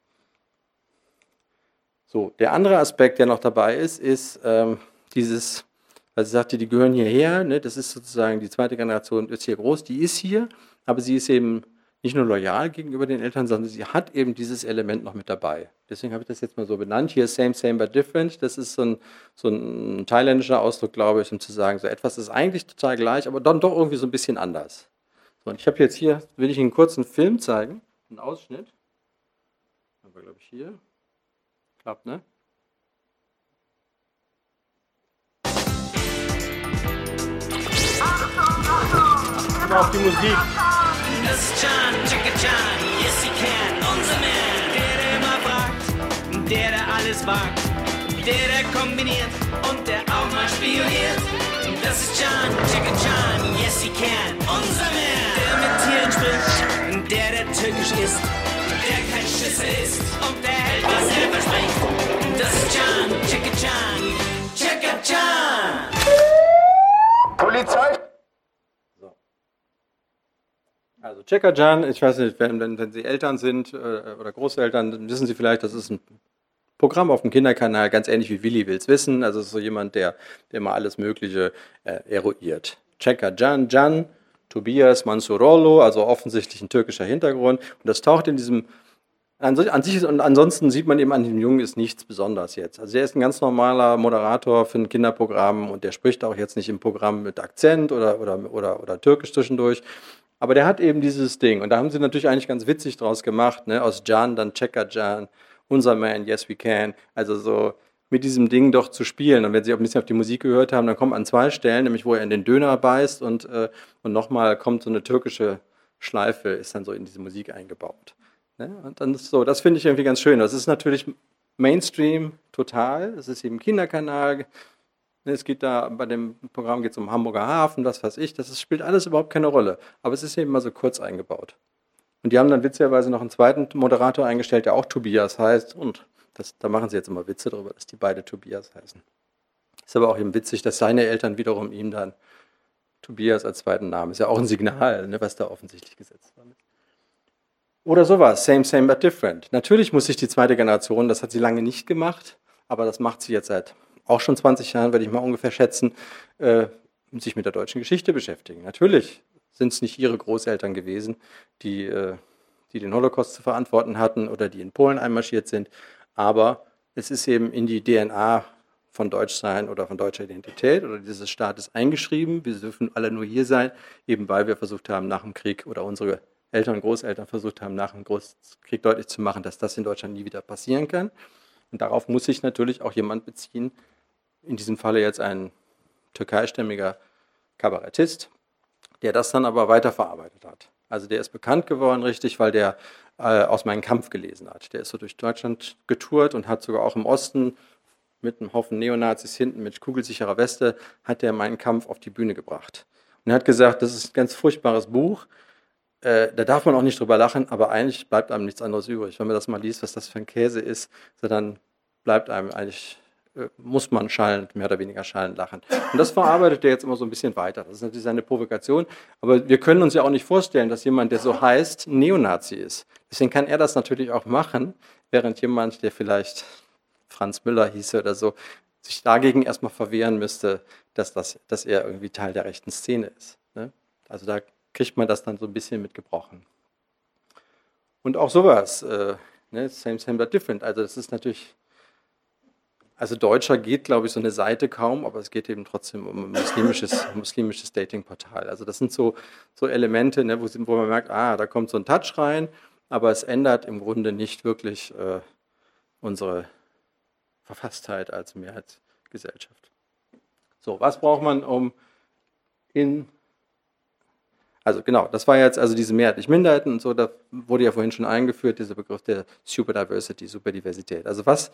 So, der andere Aspekt, der noch dabei ist, ist ähm, dieses weil sie sagte, die gehören hierher, ne, das ist sozusagen die zweite Generation, ist hier groß, die ist hier, aber sie ist eben nicht nur loyal gegenüber den Eltern, sondern sie hat eben dieses Element noch mit dabei. Deswegen habe ich das jetzt mal so benannt. Hier same, same, but different. Das ist so ein, so ein thailändischer Ausdruck, glaube ich, um zu sagen, so etwas ist eigentlich total gleich, aber dann doch irgendwie so ein bisschen anders. So, und ich habe jetzt hier, will ich Ihnen einen Film zeigen, einen Ausschnitt. Haben wir, glaube ich, hier. Klappt, ne? Immer auf die Musik. Das ist Can, Chaka Can, yes he can, unser Man, der, der immer fragt, der, der alles wagt, der, der kombiniert und der auch mal spioniert. Das ist Can, Chaka Can, yes he can, unser Man, der mit Tieren spricht, der, der türkisch ist, der kein Schisser ist und der hält, was er verspricht. Das ist Can, Chaka Can, Chaka Can. Polizei also Checkerjan, ich weiß nicht, wenn, wenn, wenn Sie Eltern sind äh, oder Großeltern, dann wissen Sie vielleicht, das ist ein Programm auf dem Kinderkanal, ganz ähnlich wie Willi will's wissen. Also ist so jemand, der, der mal alles Mögliche äh, eruiert. Checkerjan, Jan, Tobias Mansurolo, also offensichtlich ein türkischer Hintergrund. Und das taucht in diesem An, sich- an sich und ansonsten sieht man eben an dem Jungen ist nichts Besonderes jetzt. Also er ist ein ganz normaler Moderator für ein Kinderprogramm und der spricht auch jetzt nicht im Programm mit Akzent oder, oder, oder, oder Türkisch zwischendurch. Aber der hat eben dieses Ding. Und da haben sie natürlich eigentlich ganz witzig draus gemacht, ne? Aus Jan dann Checker Jan, unser Man, Yes We Can. Also so mit diesem Ding doch zu spielen. Und wenn Sie auch ein bisschen auf die Musik gehört haben, dann kommt an zwei Stellen, nämlich wo er in den Döner beißt und, äh, und nochmal kommt so eine türkische Schleife, ist dann so in diese Musik eingebaut. Ne? Und dann ist so, das finde ich irgendwie ganz schön. Das ist natürlich Mainstream total. Es ist eben Kinderkanal. Ne, Es geht da, bei dem Programm geht es um Hamburger Hafen, was weiß ich. Das spielt alles überhaupt keine Rolle. Aber es ist eben mal so kurz eingebaut. Und die haben dann witzigerweise noch einen zweiten Moderator eingestellt, der auch Tobias heißt. Und das, da machen sie jetzt immer Witze darüber, dass die beide Tobias heißen. Ist aber auch eben witzig, dass seine Eltern wiederum ihm dann Tobias als zweiten Namen. Ist ja auch ein Signal, ne, was da offensichtlich gesetzt war. Oder sowas, same, same, but different. Natürlich muss sich die zweite Generation, das hat sie lange nicht gemacht, aber das macht sie jetzt seit auch schon 20 Jahren, würde ich mal ungefähr schätzen, äh, sich mit der deutschen Geschichte beschäftigen. Natürlich sind es nicht ihre Großeltern gewesen, die, äh, die den Holocaust zu verantworten hatten oder die in Polen einmarschiert sind, aber es ist eben in die DNA von Deutschsein oder von deutscher Identität oder dieses Staates eingeschrieben. Wir dürfen alle nur hier sein, eben weil wir versucht haben, nach dem Krieg oder unsere Eltern und Großeltern versucht haben, nach dem Krieg deutlich zu machen, dass das in Deutschland nie wieder passieren kann. Und darauf muss sich natürlich auch jemand beziehen, in diesem Falle jetzt ein türkeistämmiger Kabarettist, der das dann aber weiterverarbeitet hat. Also der ist bekannt geworden, richtig, weil der äh, aus meinem Kampf gelesen hat. Der ist so durch Deutschland getourt und hat sogar auch im Osten mit einem Haufen Neonazis hinten mit kugelsicherer Weste, hat der meinen Kampf auf die Bühne gebracht. Und er hat gesagt, das ist ein ganz furchtbares Buch, äh, da darf man auch nicht drüber lachen, aber eigentlich bleibt einem nichts anderes übrig. Wenn man das mal liest, was das für ein Käse ist, so dann bleibt einem eigentlich, muss man schallend, mehr oder weniger schallend lachen. Und das verarbeitet er jetzt immer so ein bisschen weiter. Das ist natürlich seine Provokation, aber wir können uns ja auch nicht vorstellen, dass jemand, der so heißt, ein Neonazi ist. Deswegen kann er das natürlich auch machen, während jemand, der vielleicht Franz Müller hieße oder so, sich dagegen erstmal verwehren müsste, dass, das, dass er irgendwie Teil der rechten Szene ist. Ne? Also da kriegt man das dann so ein bisschen mitgebrochen. Und auch sowas, äh, ne, same, same, but different. Also das ist natürlich, also Deutscher geht, glaube ich, so eine Seite kaum, aber es geht eben trotzdem um ein muslimisches, muslimisches Datingportal. Also das sind so, so Elemente, ne, wo, wo man merkt, ah, da kommt so ein Touch rein, aber es ändert im Grunde nicht wirklich äh, unsere Verfasstheit als Mehrheitsgesellschaft. So, was braucht man, um in also genau, das war jetzt also diese mehrheitlichen Minderheiten und so, da wurde ja vorhin schon eingeführt, dieser Begriff der Super Diversity, Superdiversität. Also was,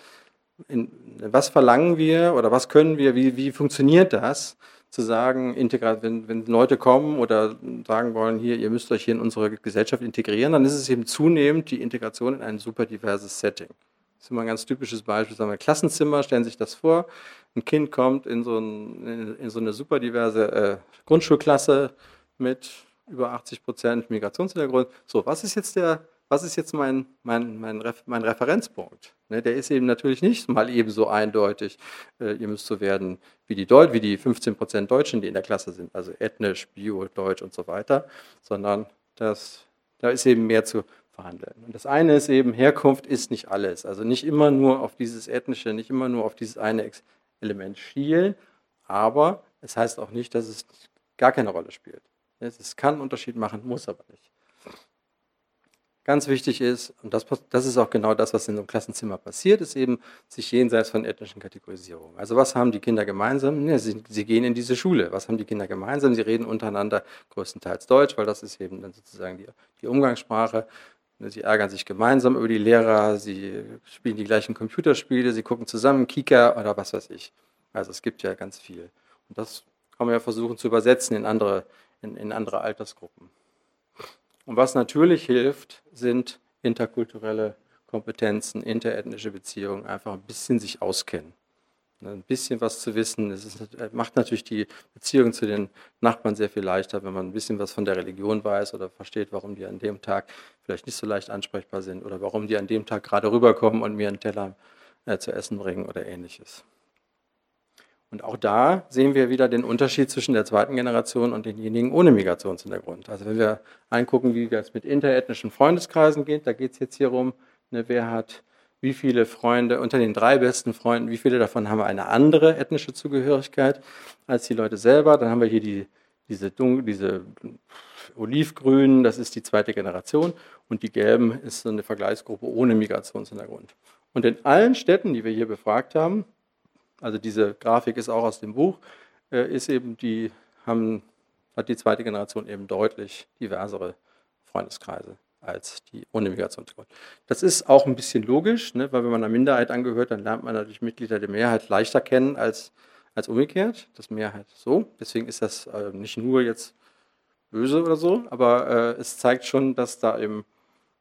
in, was verlangen wir oder was können wir, wie, wie funktioniert das, zu sagen, wenn, wenn Leute kommen oder sagen wollen, hier, ihr müsst euch hier in unsere Gesellschaft integrieren, dann ist es eben zunehmend die Integration in ein super diverses Setting. Das ist immer ein ganz typisches Beispiel, sagen wir Klassenzimmer, stellen Sie sich das vor, ein Kind kommt in so, ein, in, in so eine super diverse äh, Grundschulklasse mit über 80 Prozent Migrationshintergrund. So, was ist jetzt der, was ist jetzt mein, mein, mein, mein Referenzpunkt? Ne, der ist eben natürlich nicht mal eben so eindeutig, äh, ihr müsst so werden wie die, Deut wie die 15 Prozent Deutschen, die in der Klasse sind, also ethnisch, bio, deutsch und so weiter, sondern das, da ist eben mehr zu verhandeln. Und das eine ist eben, Herkunft ist nicht alles. Also nicht immer nur auf dieses ethnische, nicht immer nur auf dieses eine Element schielen, aber es heißt auch nicht, dass es gar keine Rolle spielt. Es kann einen Unterschied machen, muss aber nicht. Ganz wichtig ist, und das, das, ist auch genau das, was in so einem Klassenzimmer passiert, ist eben sich jenseits von ethnischen Kategorisierungen. Also was haben die Kinder gemeinsam? Ja, sie, sie, gehen in diese Schule. Was haben die Kinder gemeinsam? Sie reden untereinander größtenteils Deutsch, weil das ist eben dann sozusagen die, die Umgangssprache. Sie ärgern sich gemeinsam über die Lehrer, sie spielen die gleichen Computerspiele, sie gucken zusammen Kika oder was weiß ich. Also es gibt ja ganz viel. Und das kann man ja versuchen zu übersetzen in andere in, in andere Altersgruppen. Und was natürlich hilft, sind interkulturelle Kompetenzen, interethnische Beziehungen, einfach ein bisschen sich auskennen. Ein bisschen was zu wissen, das ist, macht natürlich die Beziehung zu den Nachbarn sehr viel leichter, wenn man ein bisschen was von der Religion weiß oder versteht, warum die an dem Tag vielleicht nicht so leicht ansprechbar sind oder warum die an dem Tag gerade rüberkommen und mir einen Teller äh, zu essen bringen oder ähnliches. Und auch da sehen wir wieder den Unterschied zwischen der zweiten Generation und denjenigen ohne Migrationshintergrund. Also wenn wir angucken, wie das mit interethnischen Freundeskreisen geht, da geht es jetzt hier um, Ne, wer hat wie viele Freunde, unter den drei besten Freunden, wie viele davon haben eine andere ethnische Zugehörigkeit als die Leute selber. Dann haben wir hier die, diese, diese olivgrünen, das ist die zweite Generation und die gelben ist so eine Vergleichsgruppe ohne Migrationshintergrund. Und in allen Städten, die wir hier befragt haben, also diese Grafik ist auch aus dem Buch, äh, ist eben die, haben, hat die zweite Generation eben deutlich diversere Freundeskreise als die ohne Migrationshintergrund. Das ist auch ein bisschen logisch, ne, weil wenn man einer Minderheit angehört, dann lernt man natürlich Mitglieder der Mehrheit leichter kennen als, als umgekehrt. Das Mehrheit so. Deswegen ist das äh, nicht nur jetzt böse oder so, aber äh, es zeigt schon, dass da eben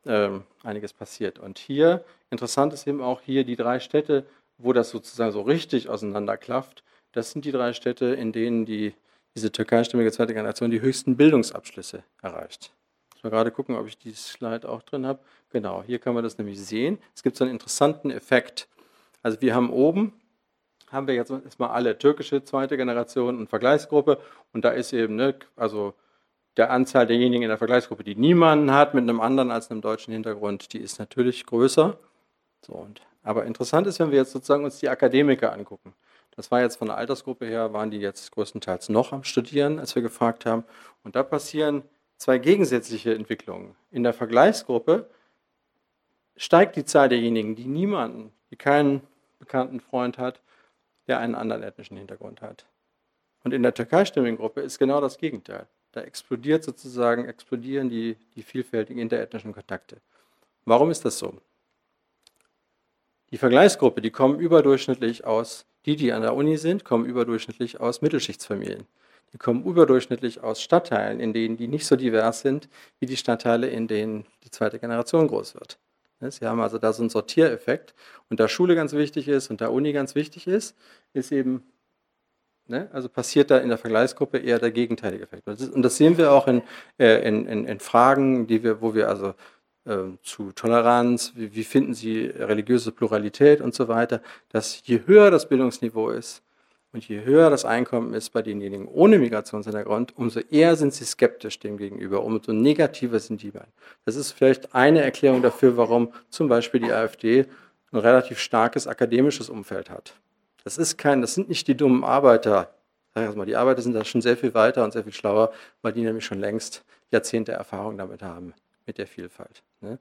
äh, einiges passiert. Und hier, interessant ist eben auch hier die drei Städte, wo das sozusagen so richtig auseinanderklafft. Das sind die drei Städte, in denen die, diese türkeistimmige zweite Generation die höchsten Bildungsabschlüsse erreicht mal gerade gucken, ob ich dieses Slide auch drin habe. Genau, hier kann man das nämlich sehen. Es gibt so einen interessanten Effekt. Also wir haben oben, haben wir jetzt erstmal alle türkische zweite Generation und Vergleichsgruppe und da ist eben, ne, also der Anzahl derjenigen in der Vergleichsgruppe, die niemanden hat mit einem anderen als einem deutschen Hintergrund, die ist natürlich größer. So, und, aber interessant ist, wenn wir jetzt sozusagen uns die Akademiker angucken. Das war jetzt von der Altersgruppe her, waren die jetzt größtenteils noch am Studieren, als wir gefragt haben. Und da passieren zwei gegensätzliche Entwicklungen. In der Vergleichsgruppe steigt die Zahl derjenigen, die niemanden, die keinen bekannten Freund hat, der einen anderen ethnischen Hintergrund hat. Und in der türkeistimmigen Gruppe ist genau das Gegenteil. Da explodiert sozusagen, explodieren die, die vielfältigen interethnischen Kontakte. Warum ist das so? Die Vergleichsgruppe, die kommen überdurchschnittlich aus, die, die an der Uni sind, kommen überdurchschnittlich aus Mittelschichtsfamilien. Die kommen überdurchschnittlich aus Stadtteilen, in denen die nicht so divers sind wie die Stadtteile, in denen die zweite Generation groß wird. Sie haben also da so einen Sortiereffekt. Und da Schule ganz wichtig ist und da Uni ganz wichtig ist, ist eben, ne, also passiert da in der Vergleichsgruppe eher der gegenteilige Effekt. Und das sehen wir auch in, äh, in, in, in Fragen, die wir, wo wir also zu Toleranz, wie, wie finden Sie religiöse Pluralität und so weiter, dass je höher das Bildungsniveau ist, und je höher das Einkommen ist bei denjenigen ohne Migrationshintergrund, umso eher sind sie skeptisch dem gegenüber, umso negativer sind die beiden. Das ist vielleicht eine Erklärung dafür, warum zum Beispiel die AfD ein relativ starkes akademisches Umfeld hat. Das ist kein, das sind nicht die dummen Arbeiter. Sag mal, die Arbeiter sind da schon sehr viel weiter und sehr viel schlauer, weil die nämlich schon längst Jahrzehnte Erfahrung damit haben, mit der Vielfalt. Ne?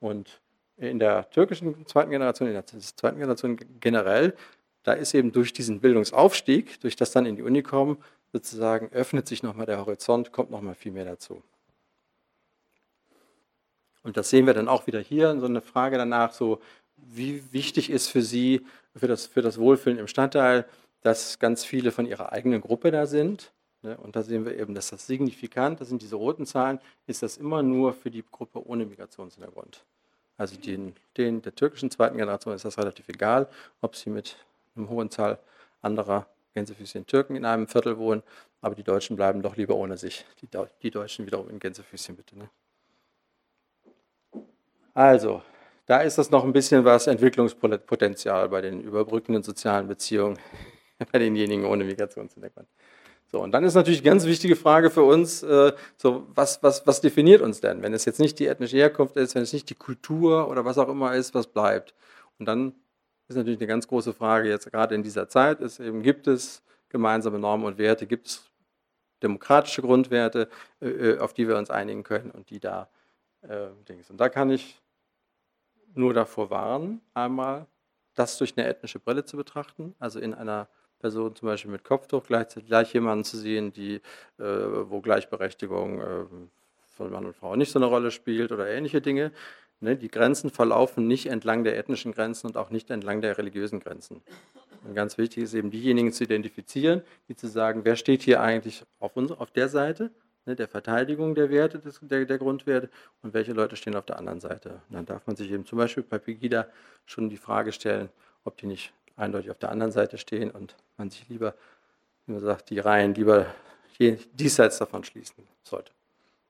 Und in der türkischen zweiten Generation, in der zweiten Generation generell da ist eben durch diesen Bildungsaufstieg, durch das dann in die Uni kommen, sozusagen öffnet sich nochmal der Horizont, kommt nochmal viel mehr dazu. Und das sehen wir dann auch wieder hier, so eine Frage danach, so wie wichtig ist für Sie, für das, für das Wohlfühlen im Stadtteil, dass ganz viele von Ihrer eigenen Gruppe da sind. Ne? Und da sehen wir eben, dass das signifikant, das sind diese roten Zahlen, ist das immer nur für die Gruppe ohne Migrationshintergrund. Also den, den der türkischen zweiten Generation ist das relativ egal, ob sie mit einer hohen Zahl anderer Gänsefüßchen Türken in einem Viertel wohnen, aber die Deutschen bleiben doch lieber ohne sich. Die, die Deutschen wiederum in Gänsefüßchen bitte. Ne? Also, da ist das noch ein bisschen was Entwicklungspotenzial bei den überbrückenden sozialen Beziehungen bei denjenigen ohne Migrationshintergrund. So, und dann ist natürlich eine ganz wichtige Frage für uns, äh, so, was, was, was definiert uns denn? Wenn es jetzt nicht die ethnische Herkunft ist, wenn es nicht die Kultur oder was auch immer ist, was bleibt? Und dann ist natürlich eine ganz große Frage jetzt gerade in dieser Zeit, ist eben, gibt es gemeinsame Normen und Werte, gibt es demokratische Grundwerte, äh, äh, auf die wir uns einigen können und die da äh, Dings. Und da kann ich nur davor warnen, einmal das durch eine ethnische Brille zu betrachten, also in einer Person zum Beispiel mit Kopftuch gleichzeitig gleich jemanden zu sehen, die, äh, wo Gleichberechtigung äh, von Mann und Frau nicht so eine Rolle spielt oder ähnliche Dinge. Ne, die Grenzen verlaufen nicht entlang der ethnischen Grenzen und auch nicht entlang der religiösen Grenzen. Und ganz wichtig ist eben diejenigen zu identifizieren, die zu sagen, wer steht hier eigentlich auf, uns, auf der Seite ne, der Verteidigung der Werte, des, der, der, Grundwerte und welche Leute stehen auf der anderen Seite. Und dann darf man sich eben zum Beispiel bei Pegida schon die Frage stellen, ob die nicht eindeutig auf der anderen Seite stehen und man sich lieber, wie man sagt, die Reihen lieber diesseits davon schließen sollte.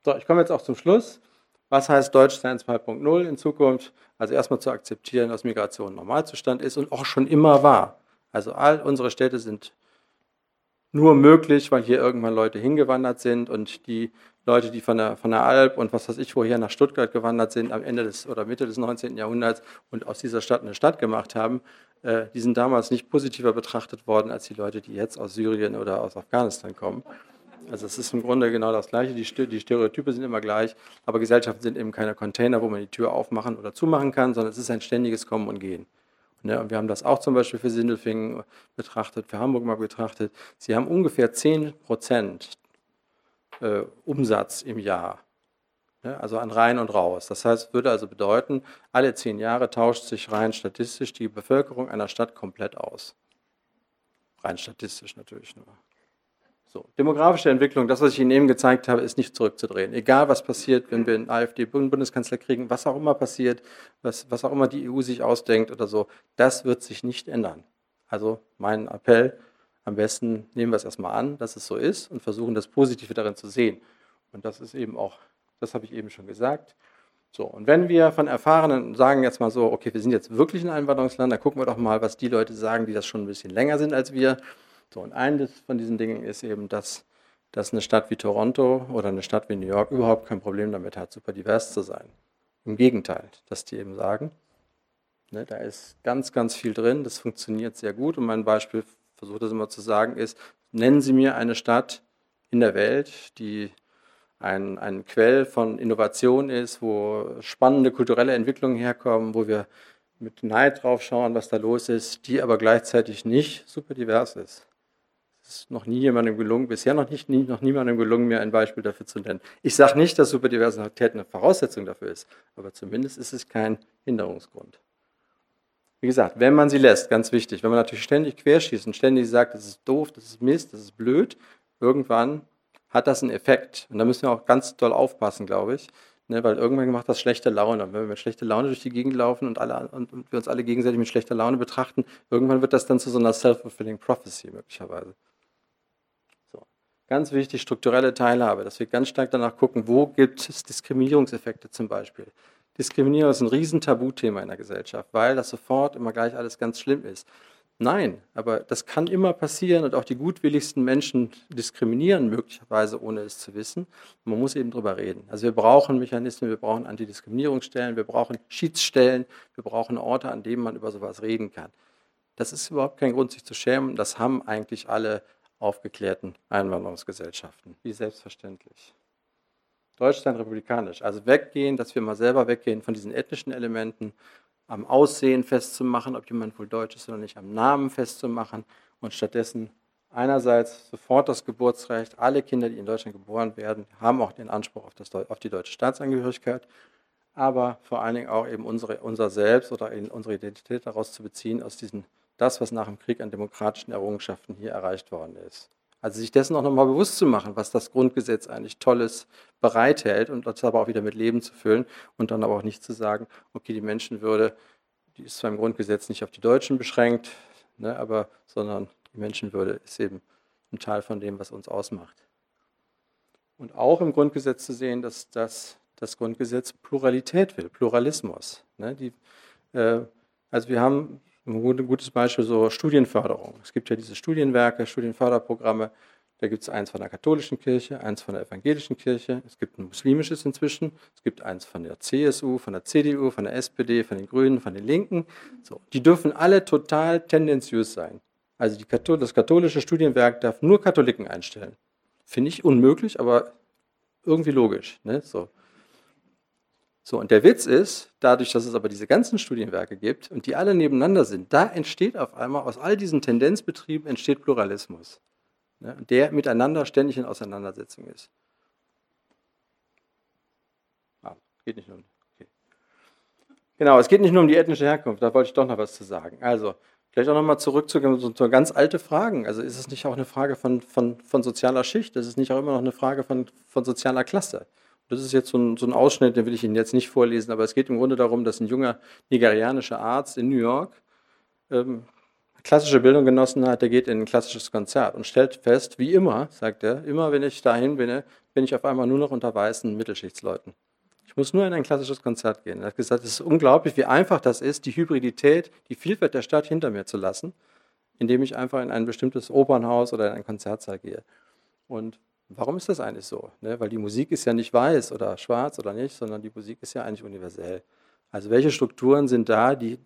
So, ich komme jetzt auch zum Schluss. Was heißt Deutschsein 2.0 in Zukunft? Also erstmal zu akzeptieren, dass Migration Normalzustand ist und auch schon immer war. Also all unsere Städte sind nur möglich, weil hier irgendwann Leute hingewandert sind und die Leute, die von der, von der Alp und was weiß ich, woher nach Stuttgart gewandert sind am Ende des oder Mitte des 19. Jahrhunderts und aus dieser Stadt eine Stadt gemacht haben, äh, die sind damals nicht positiver betrachtet worden als die Leute, die jetzt aus Syrien oder aus Afghanistan kommen. Also es ist im Grunde genau das Gleiche, die, die Stereotype sind immer gleich, aber Gesellschaften sind eben keine Container, wo man die Tür aufmachen oder zumachen kann, sondern es ist ein ständiges Kommen und Gehen. Ne, wir haben das auch zum Beispiel für Sindelfingen betrachtet, für Hamburg mal betrachtet. Sie haben ungefähr 10 Prozent äh, Umsatz im Jahr, ne, also an rein und raus. Das heißt, würde also bedeuten, alle zehn Jahre tauscht sich rein statistisch die Bevölkerung einer Stadt komplett aus. Rein statistisch natürlich nur. So, demografische Entwicklung, das, was ich Ihnen eben gezeigt habe, ist nicht zurückzudrehen. Egal, was passiert, wenn wir einen AfD-Bundeskanzler kriegen, was auch immer passiert, was, was auch immer die EU sich ausdenkt oder so, das wird sich nicht ändern. Also mein Appell, am besten nehmen wir es erstmal an, dass es so ist und versuchen, das Positive darin zu sehen. Und das ist eben auch, das habe ich eben schon gesagt. So, und wenn wir von Erfahrenen sagen jetzt mal so, okay, wir sind jetzt wirklich ein Einwanderungsland, dann gucken wir doch mal, was die Leute sagen, die das schon ein bisschen länger sind als wir. So, und eines von diesen Dingen ist eben, dass, dass eine Stadt wie Toronto oder eine Stadt wie New York überhaupt kein Problem damit hat, super divers zu sein. Im Gegenteil, dass die eben sagen, ne, da ist ganz, ganz viel drin, das funktioniert sehr gut. Und mein Beispiel, versuche das immer zu sagen, ist, nennen Sie mir eine Stadt in der Welt, die ein, ein Quell von Innovation ist, wo spannende kulturelle Entwicklungen herkommen, wo wir mit Neid drauf schauen, was da los ist, die aber gleichzeitig nicht super divers ist. Es ist noch nie jemandem gelungen, bisher noch, nicht, nie, noch niemandem gelungen, mir ein Beispiel dafür zu nennen. Ich sage nicht, dass Superdiversität eine Voraussetzung dafür ist, aber zumindest ist es kein Hinderungsgrund. Wie gesagt, wenn man sie lässt, ganz wichtig, wenn man natürlich ständig querschießt und ständig sagt, das ist doof, das ist Mist, das ist blöd, irgendwann hat das einen Effekt. Und da müssen wir auch ganz doll aufpassen, glaube ich. Ne, weil irgendwann macht das schlechte Laune. Und wenn wir mit schlechter Laune durch die Gegend laufen und, alle, und, und wir uns alle gegenseitig mit schlechter Laune betrachten, irgendwann wird das dann zu so einer self-fulfilling prophecy möglicherweise. Ganz wichtig, strukturelle Teilhabe, dass wir ganz stark danach gucken, wo gibt es Diskriminierungseffekte zum Beispiel. Diskriminierung ist ein Riesentabuthema in der Gesellschaft, weil das sofort immer gleich alles ganz schlimm ist. Nein, aber das kann immer passieren und auch die gutwilligsten Menschen diskriminieren möglicherweise, ohne es zu wissen. Man muss eben drüber reden. Also wir brauchen Mechanismen, wir brauchen Antidiskriminierungsstellen, wir brauchen Schiedsstellen, wir brauchen Orte, an denen man über sowas reden kann. Das ist überhaupt kein Grund, sich zu schämen. Das haben eigentlich alle aufgeklärten Einwanderungsgesellschaften, wie selbstverständlich. Deutschland republikanisch, also weggehen, dass wir mal selber weggehen von diesen ethnischen Elementen, am Aussehen festzumachen, ob jemand wohl deutsch ist oder nicht, am Namen festzumachen und stattdessen einerseits sofort das Geburtsrecht. Alle Kinder, die in Deutschland geboren werden, haben auch den Anspruch auf, das, auf die deutsche Staatsangehörigkeit, aber vor allen Dingen auch eben unsere, unser Selbst oder unsere Identität daraus zu beziehen, aus diesen das, was nach dem Krieg an demokratischen Errungenschaften hier erreicht worden ist. Also sich dessen auch nochmal bewusst zu machen, was das Grundgesetz eigentlich Tolles bereithält und das aber auch wieder mit Leben zu füllen und dann aber auch nicht zu sagen, okay, die Menschenwürde, die ist zwar im Grundgesetz nicht auf die Deutschen beschränkt, ne, aber sondern die Menschenwürde ist eben ein Teil von dem, was uns ausmacht. Und auch im Grundgesetz zu sehen, dass das, das Grundgesetz Pluralität will, Pluralismus. Ne, die, äh, also wir haben ein gutes Beispiel so Studienförderung. Es gibt ja diese Studienwerke, Studienförderprogramme. Da gibt es eins von der katholischen Kirche, eins von der evangelischen Kirche, es gibt ein muslimisches inzwischen, es gibt eins von der CSU, von der CDU, von der SPD, von den Grünen, von den Linken. So, die dürfen alle total tendenziös sein. Also die, das katholische Studienwerk darf nur Katholiken einstellen. Finde ich unmöglich, aber irgendwie logisch. Ne? So. So, und der Witz ist, dadurch, dass es aber diese ganzen Studienwerke gibt und die alle nebeneinander sind, da entsteht auf einmal aus all diesen Tendenzbetrieben entsteht Pluralismus, ne, der miteinander ständig in Auseinandersetzung ist. Ah, geht nicht nur. Okay. Genau, es geht nicht nur um die ethnische Herkunft, da wollte ich doch noch was zu sagen. Also, vielleicht auch nochmal zurück zu, zu ganz alte Fragen. Also, ist es nicht auch eine Frage von, von, von sozialer Schicht? Ist es nicht auch immer noch eine Frage von, von sozialer Klasse? Das ist jetzt so ein, so ein, Ausschnitt, den will ich Ihnen jetzt nicht vorlesen, aber es geht im Grunde darum, dass ein junger nigerianischer Arzt in New York ähm, klassische Bildung genossen hat, der geht in ein klassisches Konzert und stellt fest, wie immer, sagt er, immer wenn ich dahin bin, bin ich auf einmal nur noch unter weißen Mittelschichtsleuten. Ich muss nur in ein klassisches Konzert gehen. Er hat gesagt, es ist unglaublich, wie einfach das ist, die Hybridität, die Vielfalt der Stadt hinter mir zu lassen, indem ich einfach in ein bestimmtes Opernhaus oder in einen Konzertsaal gehe. Und warum ist das eigentlich so? Ne? Weil die Musik ist ja nicht weiß oder schwarz oder nicht, sondern die Musik ist ja eigentlich universell. Also welche Strukturen sind da, die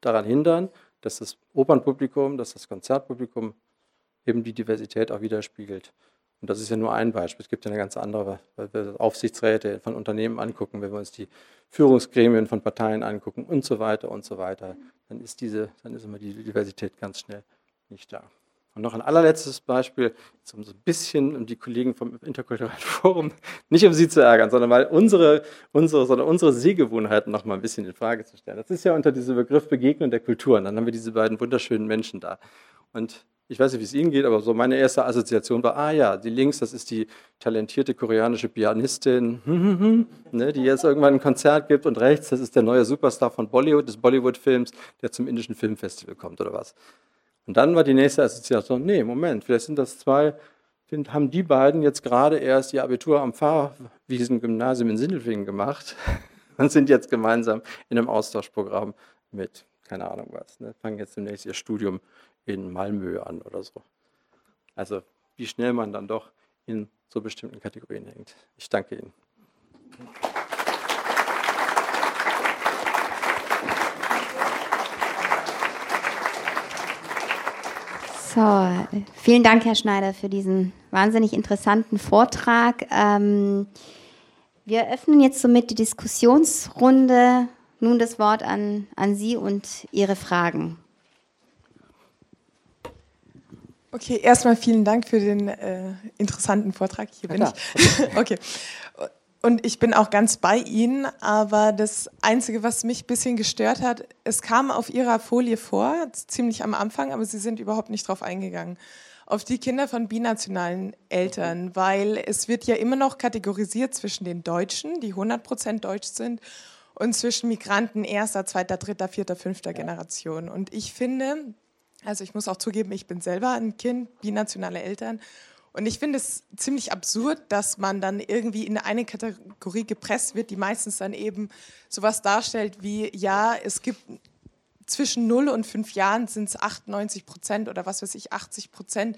daran hindern, dass das Opernpublikum, dass das Konzertpublikum eben die Diversität auch widerspiegelt? Und das ist ja nur ein Beispiel. Es gibt ja eine ganz andere, weil wir Aufsichtsräte von Unternehmen angucken, wenn wir uns die Führungsgremien von Parteien angucken und so weiter und so weiter, dann ist diese, dann ist immer die Diversität ganz schnell nicht da. Und noch ein allerletztes Beispiel, jetzt um so ein bisschen um die Kollegen vom Interkulturellen Forum, nicht um sie zu ärgern, sondern weil unsere, unsere, sondern unsere Sehgewohnheiten noch mal ein bisschen in Frage zu stellen. Das ist ja unter diesem Begriff Begegnung der Kulturen. Dann haben wir diese beiden wunderschönen Menschen da. Und ich weiß nicht, wie es Ihnen geht, aber so meine erste Assoziation war, ah ja, die links, das ist die talentierte koreanische Pianistin, ne, die jetzt irgendwann ein Konzert gibt und rechts, das ist der neue Superstar von Bollywood, des Bollywood-Films, der zum indischen Filmfestival kommt oder was. Und dann war die nächste Assoziation, nee, Moment, vielleicht sind das zwei, haben die beiden jetzt gerade erst ihr Abitur am Pfarrwiesen-Gymnasium in Sindelfingen gemacht und sind jetzt gemeinsam in einem Austauschprogramm mit, keine Ahnung was, ne, fangen jetzt demnächst ihr Studium in Malmö an oder so. Also wie schnell man dann doch in so bestimmten Kategorien hängt. Ich danke Ihnen. So, vielen Dank, Herr Schneider, für diesen wahnsinnig interessanten Vortrag. Ähm, wir öffnen jetzt somit die Diskussionsrunde. Nun das Wort an, an Sie und Ihre Fragen. Okay, erstmal vielen Dank für den äh, interessanten Vortrag. Hier bin ja, ich. okay. Und ich bin auch ganz bei Ihnen, aber das Einzige, was mich ein bisschen gestört hat, es kam auf Ihrer Folie vor, ziemlich am Anfang, aber Sie sind überhaupt nicht drauf eingegangen, auf die Kinder von binationalen Eltern, weil es wird ja immer noch kategorisiert zwischen den Deutschen, die 100% deutsch sind, und zwischen Migranten erster, zweiter, dritter, vierter, fünfter Generation. Und ich finde, also ich muss auch zugeben, ich bin selber ein Kind, binationale Eltern. Und ich finde es ziemlich absurd, dass man dann irgendwie in eine Kategorie gepresst wird, die meistens dann eben sowas darstellt wie, ja, es gibt zwischen 0 und 5 Jahren sind es 98 Prozent oder was weiß ich, 80 Prozent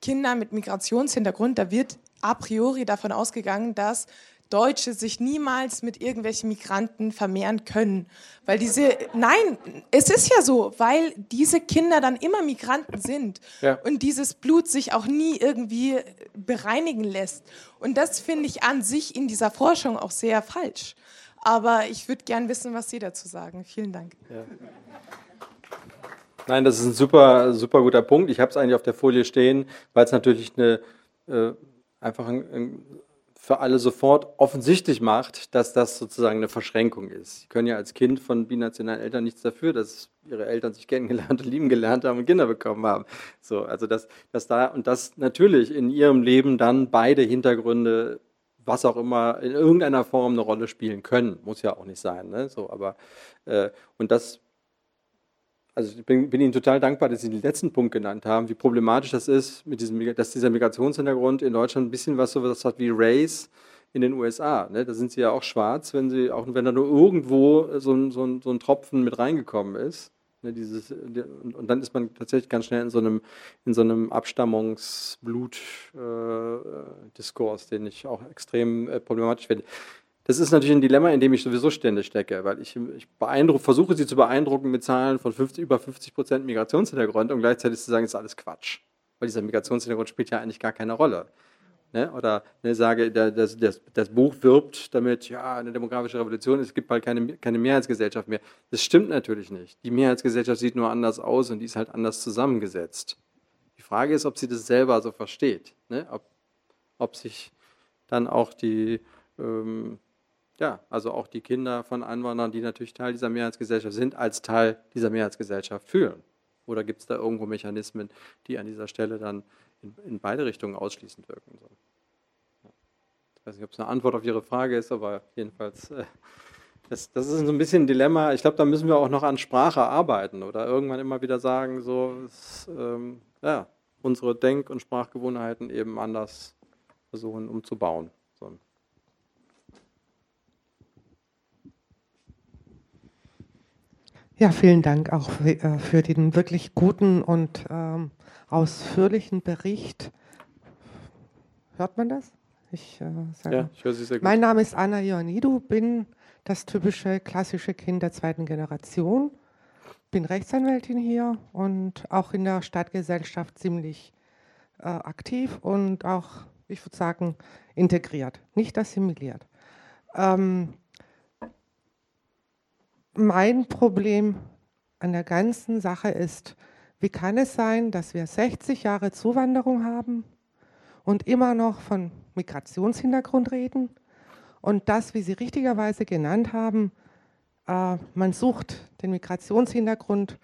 Kinder mit Migrationshintergrund. Da wird a priori davon ausgegangen, dass Deutsche sich niemals mit irgendwelchen Migranten vermehren können. Weil diese, nein, es ist ja so, weil diese Kinder dann immer Migranten sind ja. und dieses Blut sich auch nie irgendwie bereinigen lässt. Und das finde ich an sich in dieser Forschung auch sehr falsch. Aber ich würde gern wissen, was Sie dazu sagen. Vielen Dank. Ja. Nein, das ist ein super, super guter Punkt. Ich habe es eigentlich auf der Folie stehen, weil es natürlich eine, äh, einfach ein, ein für alle sofort offensichtlich macht, dass das sozusagen eine Verschränkung ist. Sie können ja als Kind von binationalen Eltern nichts dafür, dass ihre Eltern sich kennengelernt und lieben gelernt haben und Kinder bekommen haben. So, also dass, dass da und dass natürlich in ihrem Leben dann beide Hintergründe, was auch immer, in irgendeiner Form eine Rolle spielen können. Muss ja auch nicht sein. Ne? So, aber äh, und das also ich bin, bin, Ihnen total dankbar, dass Sie den letzten Punkt genannt haben, wie problematisch das ist, mit diesem, dass dieser Migrationshintergrund in Deutschland ein bisschen was so was hat wie Race in den USA. Ne? Da sind Sie ja auch schwarz, wenn Sie, auch wenn da nur irgendwo so ein, so ein, so ein Tropfen mit reingekommen ist. Ne? Dieses, und dann ist man tatsächlich ganz schnell in so einem, in so einem Abstammungsblut-Diskurs, äh, den ich auch extrem äh, problematisch finde. Das ist natürlich ein Dilemma, in dem ich sowieso ständig stecke, weil ich, ich versuche sie zu beeindrucken mit Zahlen von 50, über 50 Prozent Migrationshintergrund und gleichzeitig zu sagen, ist alles Quatsch. Weil dieser Migrationshintergrund spielt ja eigentlich gar keine Rolle. Ne? Oder ne, sage, das, das, das, Buch wirbt damit, ja, eine demografische Revolution, es gibt bald keine, keine Mehrheitsgesellschaft mehr. Das stimmt natürlich nicht. Die Mehrheitsgesellschaft sieht nur anders aus und die ist halt anders zusammengesetzt. Die Frage ist, ob sie das selber so versteht. Ne? Ob, ob sich dann auch die ähm, ja, also auch die Kinder von Einwanderern, die natürlich Teil dieser Mehrheitsgesellschaft sind, als Teil dieser Mehrheitsgesellschaft fühlen? Oder gibt es da irgendwo Mechanismen, die an dieser Stelle dann in, in beide Richtungen ausschließend wirken sollen? Ich weiß nicht, ob es eine Antwort auf Ihre Frage ist, aber jedenfalls, äh, das, das, ist so ein bisschen ein Dilemma. Ich glaube, da müssen wir auch noch an Sprache arbeiten oder irgendwann immer wieder sagen, so, es, ähm, ja, unsere Denk- und Sprachgewohnheiten eben anders versuchen umzubauen. So. Ja, vielen Dank auch für, äh, für den wirklich guten und ähm, ausführlichen Bericht. Hört man das? Ich, äh, ja, ich höre Sie sehr gut. Mein Name ist Anna Ioannidou, bin das typische klassische Kind der zweiten Generation, bin Rechtsanwältin hier und auch in der Stadtgesellschaft ziemlich äh, aktiv und auch, ich würde sagen, integriert, nicht assimiliert. Ähm, mein Problem an der ganzen Sache ist, wie kann es sein, dass wir 60 Jahre Zuwanderung haben und immer noch von Migrationshintergrund reden? Und das, wie Sie richtigerweise genannt haben, äh, man sucht den Migrationshintergrund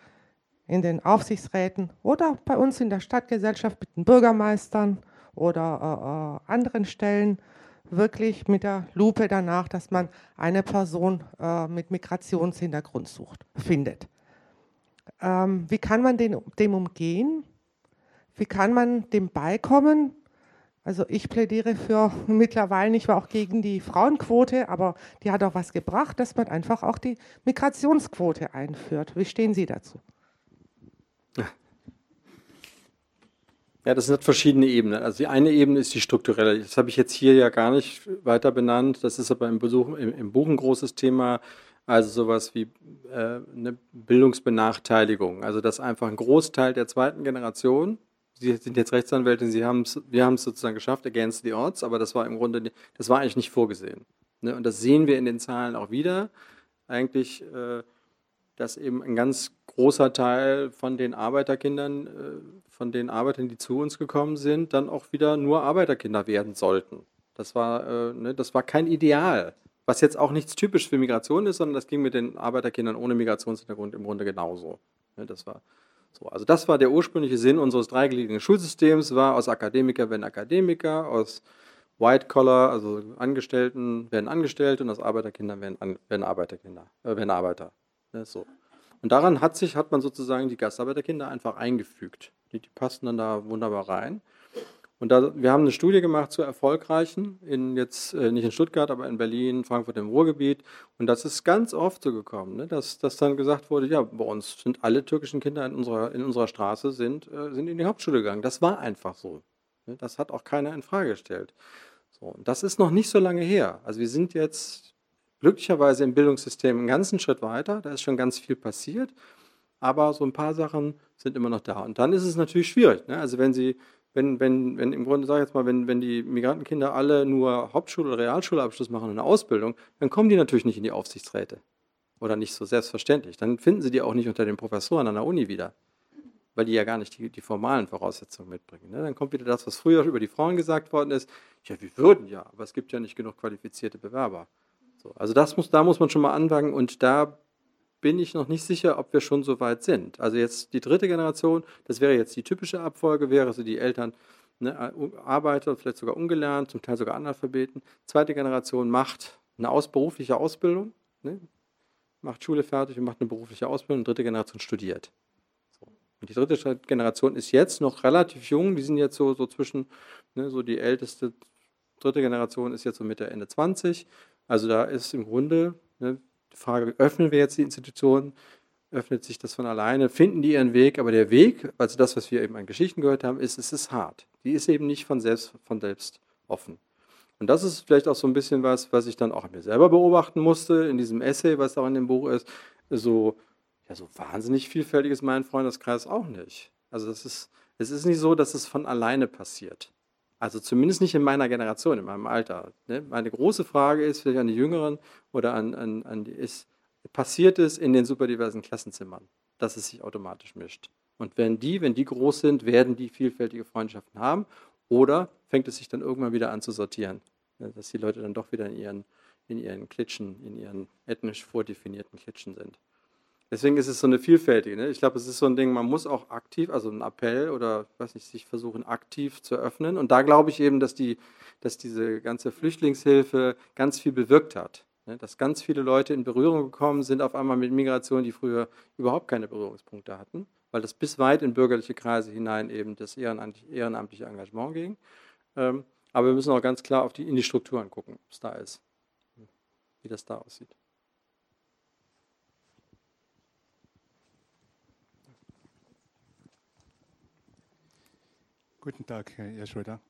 in den Aufsichtsräten oder bei uns in der Stadtgesellschaft mit den Bürgermeistern oder äh, äh anderen Stellen wirklich mit der Lupe danach, dass man eine Person äh, mit Migrationshintergrund sucht, findet. Ähm, wie kann man den, dem umgehen? Wie kann man dem beikommen? Also ich plädiere für mittlerweile, ich war auch gegen die Frauenquote, aber die hat auch was gebracht, dass man einfach auch die Migrationsquote einführt. Wie stehen Sie dazu? Ja, das sind verschiedene Ebenen. Also die eine Ebene ist die strukturelle. Das habe ich jetzt hier ja gar nicht weiter benannt. Das ist aber im, Besuch, im, im Buch ein großes Thema. Also sowas wie äh, eine Bildungsbenachteiligung. Also dass einfach ein Großteil der zweiten Generation, Sie sind jetzt Rechtsanwältin, Sie haben es, wir haben es sozusagen geschafft, against the odds, aber das war im Grunde, das war eigentlich nicht vorgesehen. Ne? Und das sehen wir in den Zahlen auch wieder. Eigentlich äh, dass eben ein ganz großer Teil von den Arbeiterkindern, äh, von den Arbeitern, die zu uns gekommen sind, dann auch wieder nur Arbeiterkinder werden sollten. Das war, äh, ne, das war kein Ideal, was jetzt auch nichts typisch für Migration ist, sondern das ging mit den Arbeiterkindern ohne Migrationshintergrund im Grunde genauso. Ne, das war so. Also das war der ursprüngliche Sinn unseres dreigliedrigen Schulsystems, war aus Akademiker werden Akademiker, aus White Collar, also Angestellten werden Angestellte und aus Arbeiterkindern werden, werden Arbeiterkinder, äh, werden Arbeiter. Ne, so. Und daran hat sich, hat man sozusagen die Gastarbeiterkinder einfach eingefügt. Die, die passten dann da wunderbar rein. Und da, wir haben eine Studie gemacht zu erfolgreichen, in jetzt äh, nicht in Stuttgart, aber in Berlin, Frankfurt im Ruhrgebiet. Und das ist ganz oft so gekommen, ne, dass, dass dann gesagt wurde, ja, bei uns sind alle türkischen Kinder in unserer, in unserer Straße sind, äh, sind in die Hauptschule gegangen. Das war einfach so. Ne, das hat auch keiner in Frage gestellt. So, und das ist noch nicht so lange her. Also wir sind jetzt glücklicherweise im Bildungssystem einen ganzen Schritt weiter. Da ist schon ganz viel passiert. Aber so ein paar Sachen sind immer noch da. Und dann ist es natürlich schwierig. Ne? Also wenn Sie, wenn, wenn, wenn im Grunde, sage ich jetzt mal, wenn, wenn die Migrantenkinder alle nur Hauptschule- oder Realschulabschluss machen und eine Ausbildung, dann kommen die natürlich nicht in die Aufsichtsräte. Oder nicht so selbstverständlich. Dann finden Sie die auch nicht unter den Professoren an der Uni wieder. Weil die ja gar nicht die, die formalen Voraussetzungen mitbringen. Ne? Dann kommt wieder das, was früher über die Frauen gesagt worden ist. Ja, wir würden ja, aber es gibt ja nicht genug qualifizierte Bewerber. So, also das muss, da muss man schon mal anfangen und da bin ich noch nicht sicher, ob wir schon so weit sind. Also jetzt die dritte Generation, das wäre jetzt die typische Abfolge, wäre so die Eltern ne, Arbeiter, vielleicht sogar ungelernt, zum Teil sogar Analphabeten. Zweite Generation macht eine aus, berufliche Ausbildung, ne, macht Schule fertig und macht eine berufliche Ausbildung. Dritte Generation studiert. Und die dritte Generation ist jetzt noch relativ jung, die sind jetzt so, so zwischen, ne, so die älteste dritte Generation ist jetzt so Mitte, Ende 20 also da ist im Grunde ne, die Frage, öffnen wir jetzt die Institutionen, öffnet sich das von alleine, finden die ihren Weg, aber der Weg, also das, was wir eben an Geschichten gehört haben, ist, es ist hart. Die ist eben nicht von selbst, von selbst offen. Und das ist vielleicht auch so ein bisschen was, was ich dann auch mir selber beobachten musste, in diesem Essay, was auch in dem Buch ist. So, ja, so wahnsinnig vielfältig ist mein Freundeskreis auch nicht. Also das ist, es ist nicht so, dass es von alleine passiert. Also zumindest nicht in meiner Generation, in meinem Alter. Ne? Meine große Frage ist, vielleicht an die Jüngeren oder an, an, an die ist, passiert es in den superdiversen Klassenzimmern, dass es sich automatisch mischt. Und wenn die, wenn die groß sind, werden die vielfältige Freundschaften haben oder fängt es sich dann irgendwann wieder an zu sortieren, ne? dass die Leute dann doch wieder in ihren, in ihren Klitschen, in ihren ethnisch vordefinierten Klitschen sind. Deswegen ist es so eine vielfältige. Ne? Ich glaube, es ist so ein Ding, man muss auch aktiv, also ein Appell oder weiß nicht, sich versuchen aktiv zu öffnen. Und da glaube ich eben, dass, die, dass diese ganze Flüchtlingshilfe ganz viel bewirkt hat. Ne? Dass ganz viele Leute in Berührung gekommen sind, auf einmal mit Migration, die früher überhaupt keine Berührungspunkte hatten, weil das bis weit in bürgerliche Kreise hinein eben das ehrenamtliche Engagement ging. Ähm, aber wir müssen auch ganz klar auf die, in die Strukturen gucken, ob es da ist, wie das da aussieht. Guten Tag, Herr Schröder.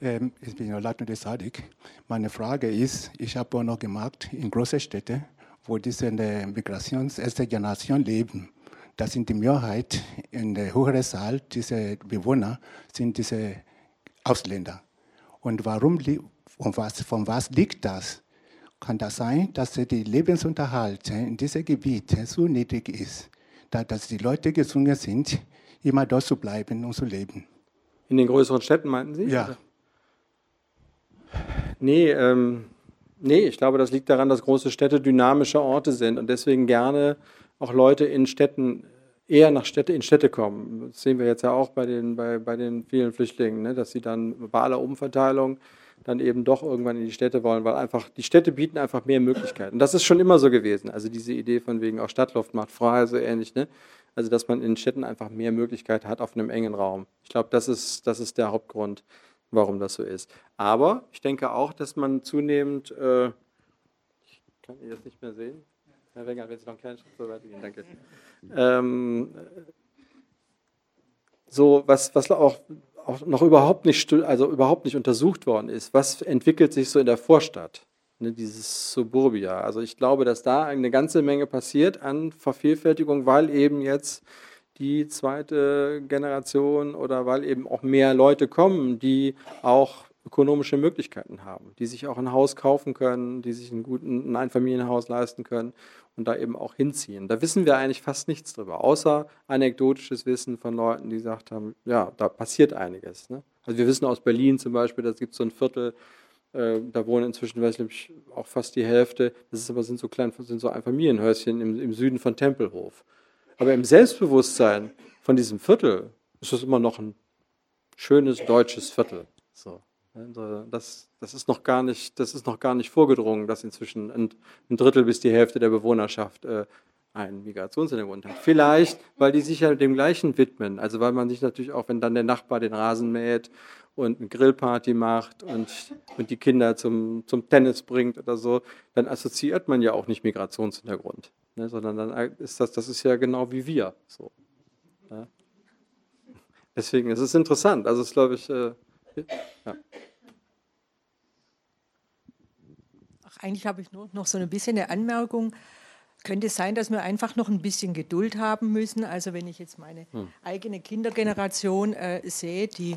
Ähm, ich bin Latno de Sadik. Meine Frage ist, ich habe auch noch gemacht in großen Städten, wo diese der Migrations erste Generation leben. Das sind die Mehrheit in der höheren Zahl dieser Bewohner sind diese Ausländer. Und warum und was, von was liegt das? Kann das sein, dass der Lebensunterhalt in diesem Gebiet so niedrig ist, dass die Leute gezwungen sind, immer dort zu bleiben und zu leben? In den größeren Städten meinten Sie? Ja. Nee, ähm, nee, ich glaube, das liegt daran, dass große Städte dynamische Orte sind und deswegen gerne auch Leute in Städten eher nach Städte in Städte kommen. Das sehen wir jetzt ja auch bei den, bei, bei den vielen Flüchtlingen, ne, dass sie dann bei aller Umverteilung dann eben doch irgendwann in die Städte wollen, weil einfach die Städte bieten einfach mehr Möglichkeiten. Das ist schon immer so gewesen. Also diese Idee von wegen auch Stadtluft macht frei, so ähnlich. Ne? Also dass man in Städten einfach mehr Möglichkeiten hat auf einem engen Raum. Ich glaube, das ist, das ist der Hauptgrund, warum das so ist. Aber ich denke auch, dass man zunehmend, äh, ich kann ihr das nicht mehr sehen, Herr Wenger, wenn Sie noch einen kleinen Schritt so weitergehen, danke. Ähm, so, was, was auch, auch noch überhaupt nicht, also überhaupt nicht untersucht worden ist, was entwickelt sich so in der Vorstadt? Ne, dieses Suburbia. Also ich glaube, dass da eine ganze Menge passiert an Vervielfältigung, weil eben jetzt die zweite Generation oder weil eben auch mehr Leute kommen, die auch ökonomische Möglichkeiten haben, die sich auch ein Haus kaufen können, die sich ein guten ein Einfamilienhaus leisten können und da eben auch hinziehen. Da wissen wir eigentlich fast nichts drüber, außer anekdotisches Wissen von Leuten, die gesagt haben, ja, da passiert einiges. Ne? Also wir wissen aus Berlin zum Beispiel, da gibt es so ein Viertel, äh, da wohnen inzwischen, weiß ich, auch fast die Hälfte. Das ist aber sind so klein, sind so Einfamilienhäuschen im, im Süden von Tempelhof. Aber im Selbstbewusstsein von diesem Viertel ist das immer noch ein schönes deutsches Viertel. So. Also das, das, ist noch gar nicht, das ist noch gar nicht vorgedrungen, dass inzwischen ein, ein Drittel bis die Hälfte der Bewohnerschaft äh, einen Migrationshintergrund hat. Vielleicht, weil die sich ja dem Gleichen widmen. Also weil man sich natürlich auch, wenn dann der Nachbar den Rasen mäht und eine Grillparty macht und, und die Kinder zum, zum Tennis bringt oder so, dann assoziiert man ja auch nicht Migrationshintergrund. Ne, sondern dann ist das, das ist ja genau wie wir. So. Ja. Deswegen ist es interessant. Also es glaube ich, äh, ja. Ach, eigentlich habe ich nur noch so ein bisschen eine Anmerkung. Könnte es sein, dass wir einfach noch ein bisschen Geduld haben müssen? Also wenn ich jetzt meine hm. eigene Kindergeneration äh, sehe, die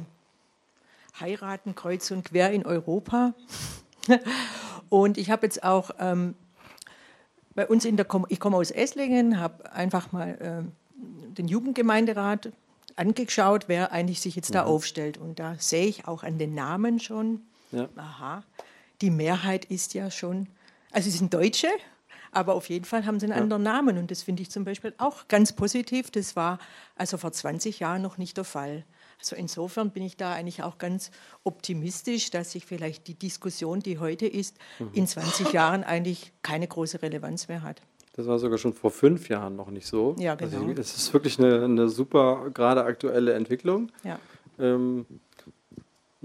heiraten kreuz und quer in Europa. und ich habe jetzt auch ähm, bei uns in der, Kom ich komme aus Esslingen, habe einfach mal äh, den Jugendgemeinderat angeschaut, wer eigentlich sich jetzt da mhm. aufstellt. Und da sehe ich auch an den Namen schon, ja. aha, die Mehrheit ist ja schon, also sie sind Deutsche, aber auf jeden Fall haben sie einen ja. anderen Namen. Und das finde ich zum Beispiel auch ganz positiv. Das war also vor 20 Jahren noch nicht der Fall. Also insofern bin ich da eigentlich auch ganz optimistisch, dass sich vielleicht die Diskussion, die heute ist, mhm. in 20 Jahren eigentlich keine große Relevanz mehr hat. Das war sogar schon vor fünf Jahren noch nicht so. Ja, genau. Also es ist wirklich eine, eine super, gerade aktuelle Entwicklung. Ja. Ähm,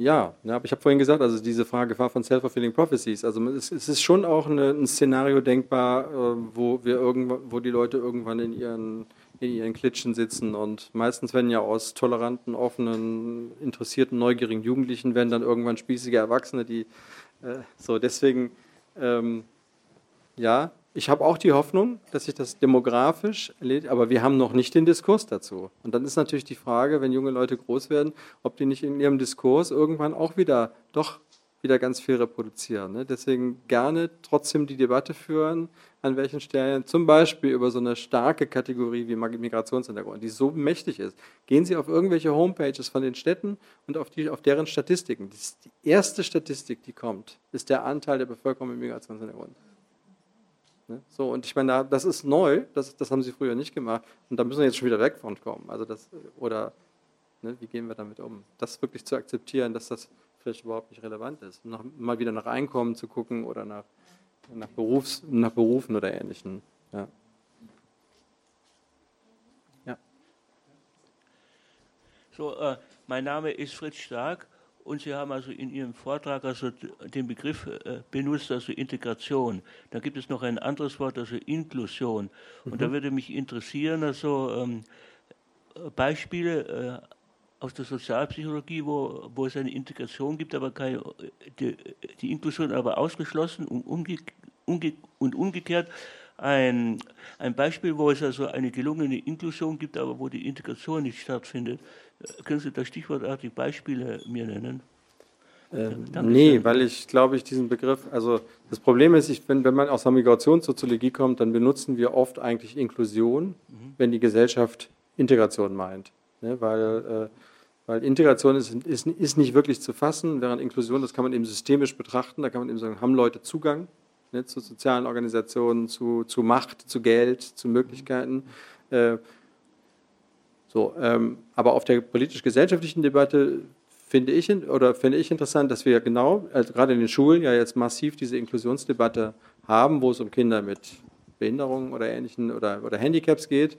ja, ja, aber ich habe vorhin gesagt, also diese Frage Gefahr von Self-Fulfilling Prophecies. Also es, es, ist schon auch eine, ein Szenario denkbar, äh, wo wir wo die Leute irgendwann in ihren in ihren Klitschen sitzen und meistens werden ja aus toleranten, offenen, interessierten, neugierigen Jugendlichen werden dann irgendwann spießige Erwachsene, die äh, so deswegen ähm, ja, ich habe auch die Hoffnung, dass sich das demografisch erledigt, aber wir haben noch nicht den Diskurs dazu. Und dann ist natürlich die Frage, wenn junge Leute groß werden, ob die nicht in ihrem Diskurs irgendwann auch wieder doch wieder ganz viel reproduzieren. Ne? Deswegen gerne trotzdem die Debatte führen, an welchen Stellen, zum Beispiel über so eine starke Kategorie wie Migrationshintergrund, die so mächtig ist. Gehen Sie auf irgendwelche Homepages von den Städten und auf, die, auf deren Statistiken. Die erste Statistik, die kommt, ist der Anteil der Bevölkerung mit Migrationshintergrund. Ne? So, und ich meine, das ist neu, das, das haben sie früher nicht gemacht. Und da müssen wir jetzt schon wieder weg von kommen. Also das, oder ne, wie gehen wir damit um? Das wirklich zu akzeptieren, dass das vielleicht überhaupt nicht relevant ist. Nach, mal wieder nach Einkommen zu gucken oder nach, nach, Berufs-, nach Berufen oder Ähnlichem. Ja. ja. So, äh, mein Name ist Fritz Stark und Sie haben also in Ihrem Vortrag also den Begriff äh, benutzt, also Integration. Da gibt es noch ein anderes Wort, also Inklusion. Und mhm. da würde mich interessieren, also ähm, Beispiele äh, aus der Sozialpsychologie, wo, wo es eine Integration gibt, aber keine, die, die Inklusion aber ausgeschlossen und, umge, umge, und umgekehrt. Ein, ein Beispiel, wo es also eine gelungene Inklusion gibt, aber wo die Integration nicht stattfindet. Können Sie da stichwortartig Beispiele mir nennen? Ähm, nee, weil ich glaube, ich diesen Begriff, also das Problem ist, ich, wenn, wenn man aus der Migrationssoziologie kommt, dann benutzen wir oft eigentlich Inklusion, mhm. wenn die Gesellschaft Integration meint. Ne? Weil, äh, weil Integration ist, ist, ist nicht wirklich zu fassen, während Inklusion, das kann man eben systemisch betrachten, da kann man eben sagen, haben Leute Zugang ne, zu sozialen Organisationen, zu, zu Macht, zu Geld, zu Möglichkeiten. Äh, so, ähm, aber auf der politisch-gesellschaftlichen Debatte finde ich, oder finde ich interessant, dass wir genau, also gerade in den Schulen ja jetzt massiv diese Inklusionsdebatte haben, wo es um Kinder mit Behinderungen oder ähnlichen oder, oder Handicaps geht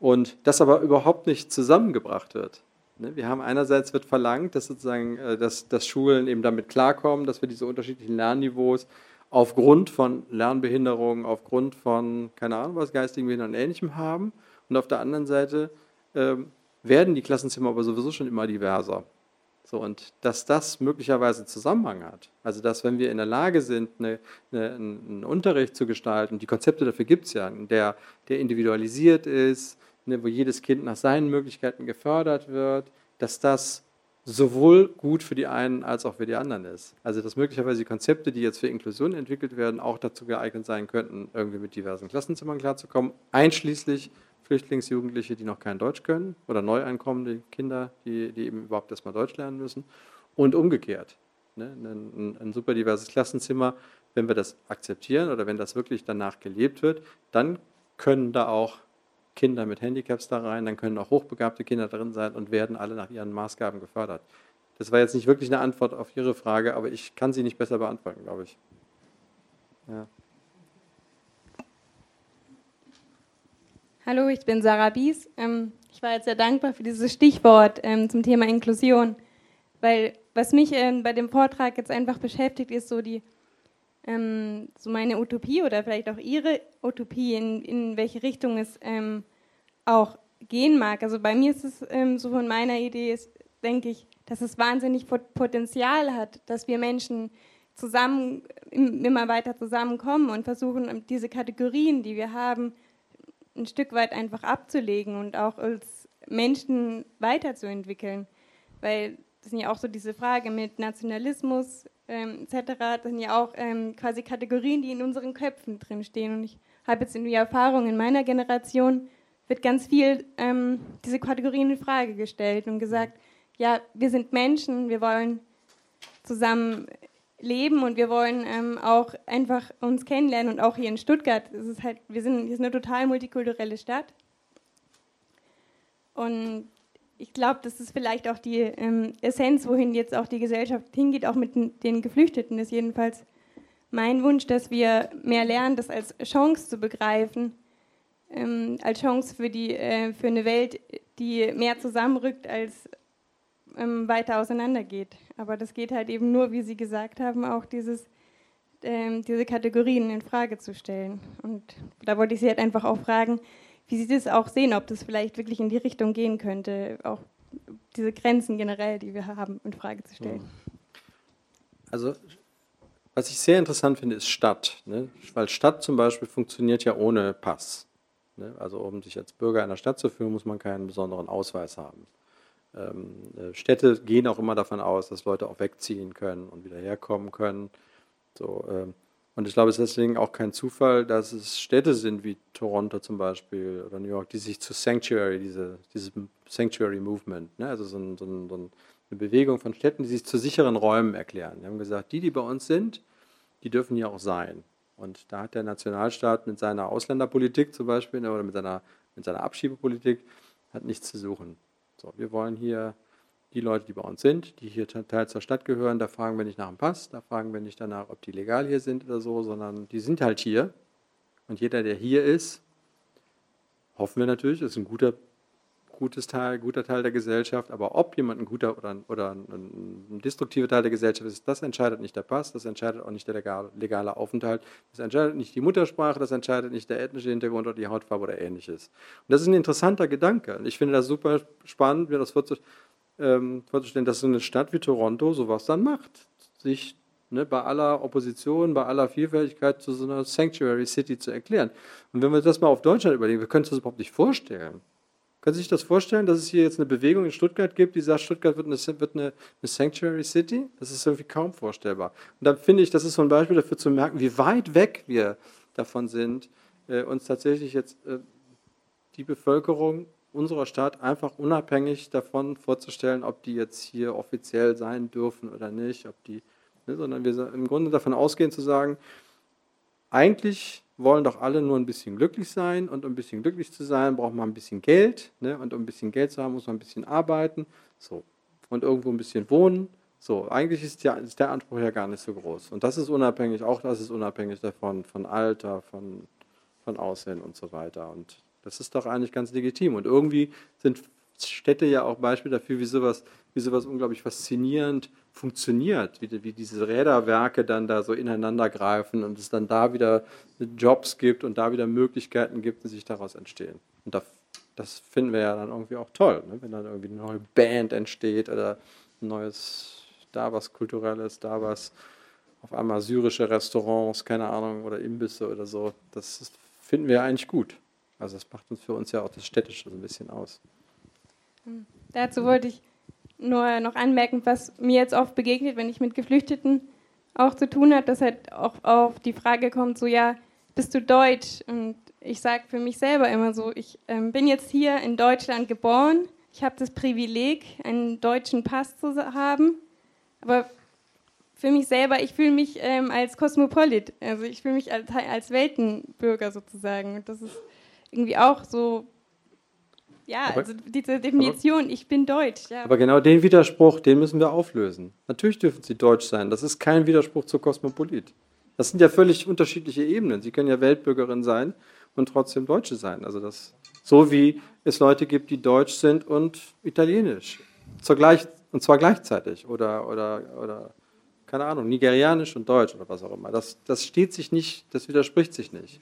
und das aber überhaupt nicht zusammengebracht wird. Ne, wir haben einerseits wird verlangt, dass sozusagen, äh, dass, dass Schulen eben damit klarkommen, dass wir diese unterschiedlichen Lernniveaus aufgrund von Lernbehinderungen, aufgrund von, keine Ahnung was, geistigen Behinderungen und Ähnlichem haben. Und auf der anderen Seite ähm, werden die Klassenzimmer aber sowieso schon immer diverser. So, und dass das möglicherweise Zusammenhang hat, also dass wenn wir in der Lage sind, eine, eine, einen Unterricht zu gestalten, die Konzepte dafür gibt es ja, der, der individualisiert ist, ne, wo jedes Kind nach seinen Möglichkeiten gefördert wird, dass das sowohl gut für die einen als auch für die anderen ist. Also dass möglicherweise die Konzepte, die jetzt für Inklusion entwickelt werden, auch dazu geeignet sein könnten, irgendwie mit diversen Klassenzimmern klarzukommen, einschließlich Flüchtlingsjugendliche, die noch kein Deutsch können oder neu einkommende Kinder, die, die eben überhaupt erstmal Deutsch lernen müssen und umgekehrt. Ne? Ein, ein super diverses Klassenzimmer, wenn wir das akzeptieren oder wenn das wirklich danach gelebt wird, dann können da auch Kinder mit Handicaps da rein, dann können auch hochbegabte Kinder drin sein und werden alle nach ihren Maßgaben gefördert. Das war jetzt nicht wirklich eine Antwort auf Ihre Frage, aber ich kann sie nicht besser beantworten, glaube ich. Ja. Hallo, ich bin Sarah Bies. Ähm, ich war jetzt sehr dankbar für dieses Stichwort ähm, zum Thema Inklusion, weil was mich ähm, bei dem Vortrag jetzt einfach beschäftigt, ist so die so meine Utopie oder vielleicht auch Ihre Utopie, in, in welche Richtung es auch gehen mag. Also bei mir ist es so von meiner Idee, ist, denke ich, dass es wahnsinnig Potenzial hat, dass wir Menschen zusammen immer weiter zusammenkommen und versuchen, diese Kategorien, die wir haben, ein Stück weit einfach abzulegen und auch als Menschen weiterzuentwickeln. Weil das sind ja auch so diese Frage mit Nationalismus ähm, etc., das sind ja auch ähm, quasi Kategorien, die in unseren Köpfen drinstehen. Und ich habe jetzt in die Erfahrung in meiner Generation, wird ganz viel ähm, diese Kategorien in Frage gestellt und gesagt, ja, wir sind Menschen, wir wollen zusammen leben und wir wollen ähm, auch einfach uns kennenlernen und auch hier in Stuttgart ist es halt, wir sind hier ist eine total multikulturelle Stadt und ich glaube, das ist vielleicht auch die ähm, Essenz, wohin jetzt auch die Gesellschaft hingeht, auch mit den Geflüchteten, ist jedenfalls mein Wunsch, dass wir mehr lernen, das als Chance zu begreifen, ähm, als Chance für, die, äh, für eine Welt, die mehr zusammenrückt als ähm, weiter auseinandergeht. Aber das geht halt eben nur, wie Sie gesagt haben, auch dieses, ähm, diese Kategorien in Frage zu stellen. Und da wollte ich Sie halt einfach auch fragen, wie Sie das auch sehen, ob das vielleicht wirklich in die Richtung gehen könnte, auch diese Grenzen generell, die wir haben, in Frage zu stellen. Also was ich sehr interessant finde, ist Stadt. Ne? Weil Stadt zum Beispiel funktioniert ja ohne Pass. Ne? Also um sich als Bürger einer Stadt zu fühlen, muss man keinen besonderen Ausweis haben. Ähm, äh, Städte gehen auch immer davon aus, dass Leute auch wegziehen können und wieder herkommen können. So, ähm, und ich glaube, es ist deswegen auch kein Zufall, dass es Städte sind wie Toronto zum Beispiel oder New York, die sich zu Sanctuary, diese, dieses Sanctuary Movement, ne, also so, ein, so, ein, so, eine Bewegung von Städten, die sich zu sicheren Räumen erklären. Die haben gesagt, die, die bei uns sind, die dürfen hier auch sein. Und da hat der Nationalstaat mit seiner Ausländerpolitik zum Beispiel oder mit seiner, mit seiner Abschiebepolitik hat nichts zu suchen. So, wir wollen hier die Leute, die bei uns sind, die hier teils zur Stadt gehören, da fragen wir nicht nach dem Pass, da fragen wir nicht danach, ob die legal hier sind oder so, sondern die sind halt hier. Und jeder, der hier ist, hoffen wir natürlich, ist ein guter gutes Teil, guter Teil der Gesellschaft, aber ob jemand ein guter oder, ein, oder ein, ein destruktiver Teil der Gesellschaft ist, das entscheidet nicht der Pass, das entscheidet auch nicht der legale, legale Aufenthalt, das entscheidet nicht die Muttersprache, das entscheidet nicht der ethnische Hintergrund oder die Hautfarbe oder ähnliches. Und das ist ein interessanter Gedanke. Ich finde das super spannend, mir das ähm, vorzustellen, dass so eine Stadt wie Toronto sowas dann macht. Sich ne, bei aller Opposition, bei aller Vielfältigkeit zu so einer Sanctuary City zu erklären. Und wenn wir das mal auf Deutschland überlegen, wir können uns das überhaupt nicht vorstellen. Können Sie sich das vorstellen, dass es hier jetzt eine Bewegung in Stuttgart gibt, die sagt, Stuttgart wird eine, wird eine, eine Sanctuary City? Das ist irgendwie kaum vorstellbar. Und dann finde ich, das ist so ein Beispiel dafür zu merken, wie weit weg wir davon sind, äh, uns tatsächlich jetzt äh, die Bevölkerung unserer Stadt einfach unabhängig davon vorzustellen, ob die jetzt hier offiziell sein dürfen oder nicht, ob die, ne, sondern wir im Grunde davon ausgehen zu sagen, eigentlich wollen doch alle nur ein bisschen glücklich sein und um ein bisschen glücklich zu sein, braucht man ein bisschen Geld ne? und um ein bisschen Geld zu haben, muss man ein bisschen arbeiten so. und irgendwo ein bisschen wohnen. So, eigentlich ist der, ist der Anspruch ja gar nicht so groß. Und das ist unabhängig, auch das ist unabhängig davon, von Alter, von, von Aussehen und so weiter. Und das ist doch eigentlich ganz legitim. Und irgendwie sind Städte ja auch Beispiel dafür, wie sowas, wie sowas unglaublich faszinierend funktioniert, wie, wie diese Räderwerke dann da so ineinander greifen und es dann da wieder Jobs gibt und da wieder Möglichkeiten gibt, die sich daraus entstehen. Und das, finden wir ja dann irgendwie auch toll, ne? wenn dann irgendwie eine neue Band entsteht oder ein neues, da was Kulturelles, da was auf einmal syrische Restaurants, keine Ahnung, oder Imbisse oder so. Das finden wir eigentlich gut. Also das macht uns für uns ja auch das Städtische so ein bisschen aus. Dazu wollte ich nur noch anmerken, was mir jetzt oft begegnet, wenn ich mit Geflüchteten auch zu tun habe, dass halt auch auf die Frage kommt, so ja, bist du deutsch? Und ich sage für mich selber immer so, ich ähm, bin jetzt hier in Deutschland geboren, ich habe das Privileg, einen deutschen Pass zu haben, aber für mich selber, ich fühle mich ähm, als Kosmopolit, also ich fühle mich als, als Weltenbürger sozusagen. Und das ist irgendwie auch so ja, aber, also diese Definition, aber, ich bin deutsch. Ja. Aber genau den Widerspruch, den müssen wir auflösen. Natürlich dürfen sie deutsch sein. Das ist kein Widerspruch zur Kosmopolit. Das sind ja völlig unterschiedliche Ebenen. Sie können ja Weltbürgerin sein und trotzdem Deutsche sein. Also das, so wie es Leute gibt, die deutsch sind und italienisch. Zur gleich, und zwar gleichzeitig. Oder, oder, oder, keine Ahnung, nigerianisch und deutsch oder was auch immer. Das, das steht sich nicht, das widerspricht sich nicht.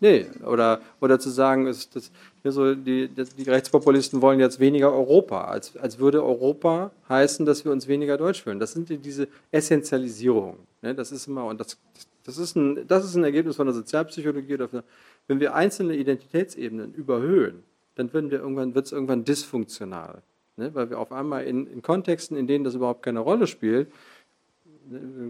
Nee, oder, oder zu sagen, ist das, so die, die Rechtspopulisten wollen jetzt weniger Europa, als, als würde Europa heißen, dass wir uns weniger deutsch fühlen. Das sind diese Essentialisierungen. Ne? Das ist immer, und das, das, ist ein, das ist ein Ergebnis von der Sozialpsychologie. Dafür, wenn wir einzelne Identitätsebenen überhöhen, dann wird es irgendwann dysfunktional. Ne? Weil wir auf einmal in, in Kontexten, in denen das überhaupt keine Rolle spielt,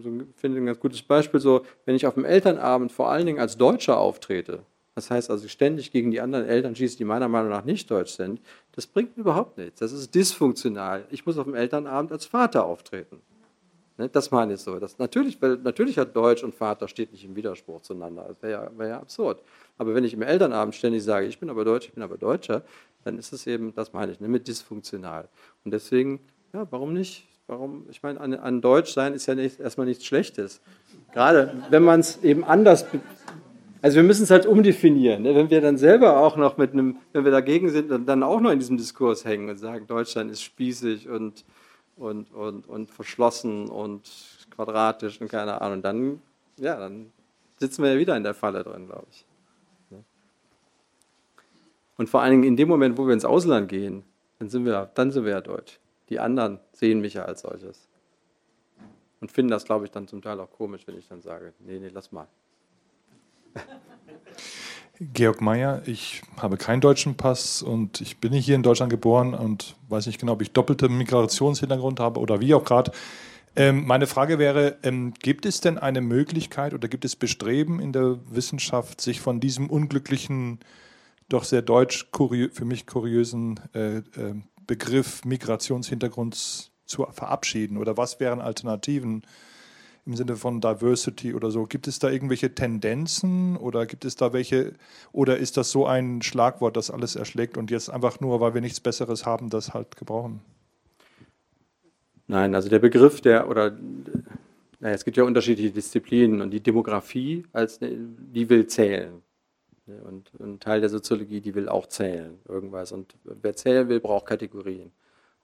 so, finde ein ganz gutes Beispiel, so, wenn ich auf dem Elternabend vor allen Dingen als Deutscher auftrete, das heißt also ständig gegen die anderen Eltern schieße, die meiner Meinung nach nicht deutsch sind, das bringt überhaupt nichts. Das ist dysfunktional. Ich muss auf dem Elternabend als Vater auftreten. Ne, das meine ich so. Das natürlich, weil natürlich hat Deutsch und Vater steht nicht im Widerspruch zueinander. Das wäre ja, wär ja absurd. Aber wenn ich im Elternabend ständig sage, ich bin aber Deutsch, ich bin aber Deutscher, dann ist es eben, das meine ich, ne, mit dysfunktional. Und deswegen, ja, warum nicht Warum? Ich meine, an, an Deutsch sein ist ja nicht, erstmal nichts Schlechtes. Gerade wenn man es eben anders. Also wir müssen es halt umdefinieren. Ne? Wenn wir dann selber auch noch mit einem, wenn wir dagegen sind, dann, dann auch noch in diesem Diskurs hängen und sagen, Deutschland ist spießig und, und, und, und verschlossen und quadratisch und keine Ahnung, dann, ja, dann sitzen wir ja wieder in der Falle drin, glaube ich. Ne? Und vor allen Dingen in dem Moment, wo wir ins Ausland gehen, dann sind wir, dann sind wir ja deutsch. Die anderen sehen mich ja als solches. Und finden das, glaube ich, dann zum Teil auch komisch, wenn ich dann sage, nee, nee, lass mal. Georg Meyer, ich habe keinen deutschen Pass und ich bin nicht hier in Deutschland geboren und weiß nicht genau, ob ich doppelte Migrationshintergrund habe oder wie auch gerade. Ähm, meine Frage wäre, ähm, gibt es denn eine Möglichkeit oder gibt es Bestreben in der Wissenschaft, sich von diesem unglücklichen, doch sehr deutsch für mich kuriösen äh, äh, Begriff Migrationshintergrunds zu verabschieden? Oder was wären Alternativen im Sinne von Diversity oder so? Gibt es da irgendwelche Tendenzen oder gibt es da welche, oder ist das so ein Schlagwort, das alles erschlägt und jetzt einfach nur, weil wir nichts Besseres haben, das halt gebrauchen? Nein, also der Begriff der, oder naja, es gibt ja unterschiedliche Disziplinen und die Demografie, als, die will zählen. Ne, und ein Teil der Soziologie, die will auch zählen, irgendwas. Und wer zählen will, braucht Kategorien.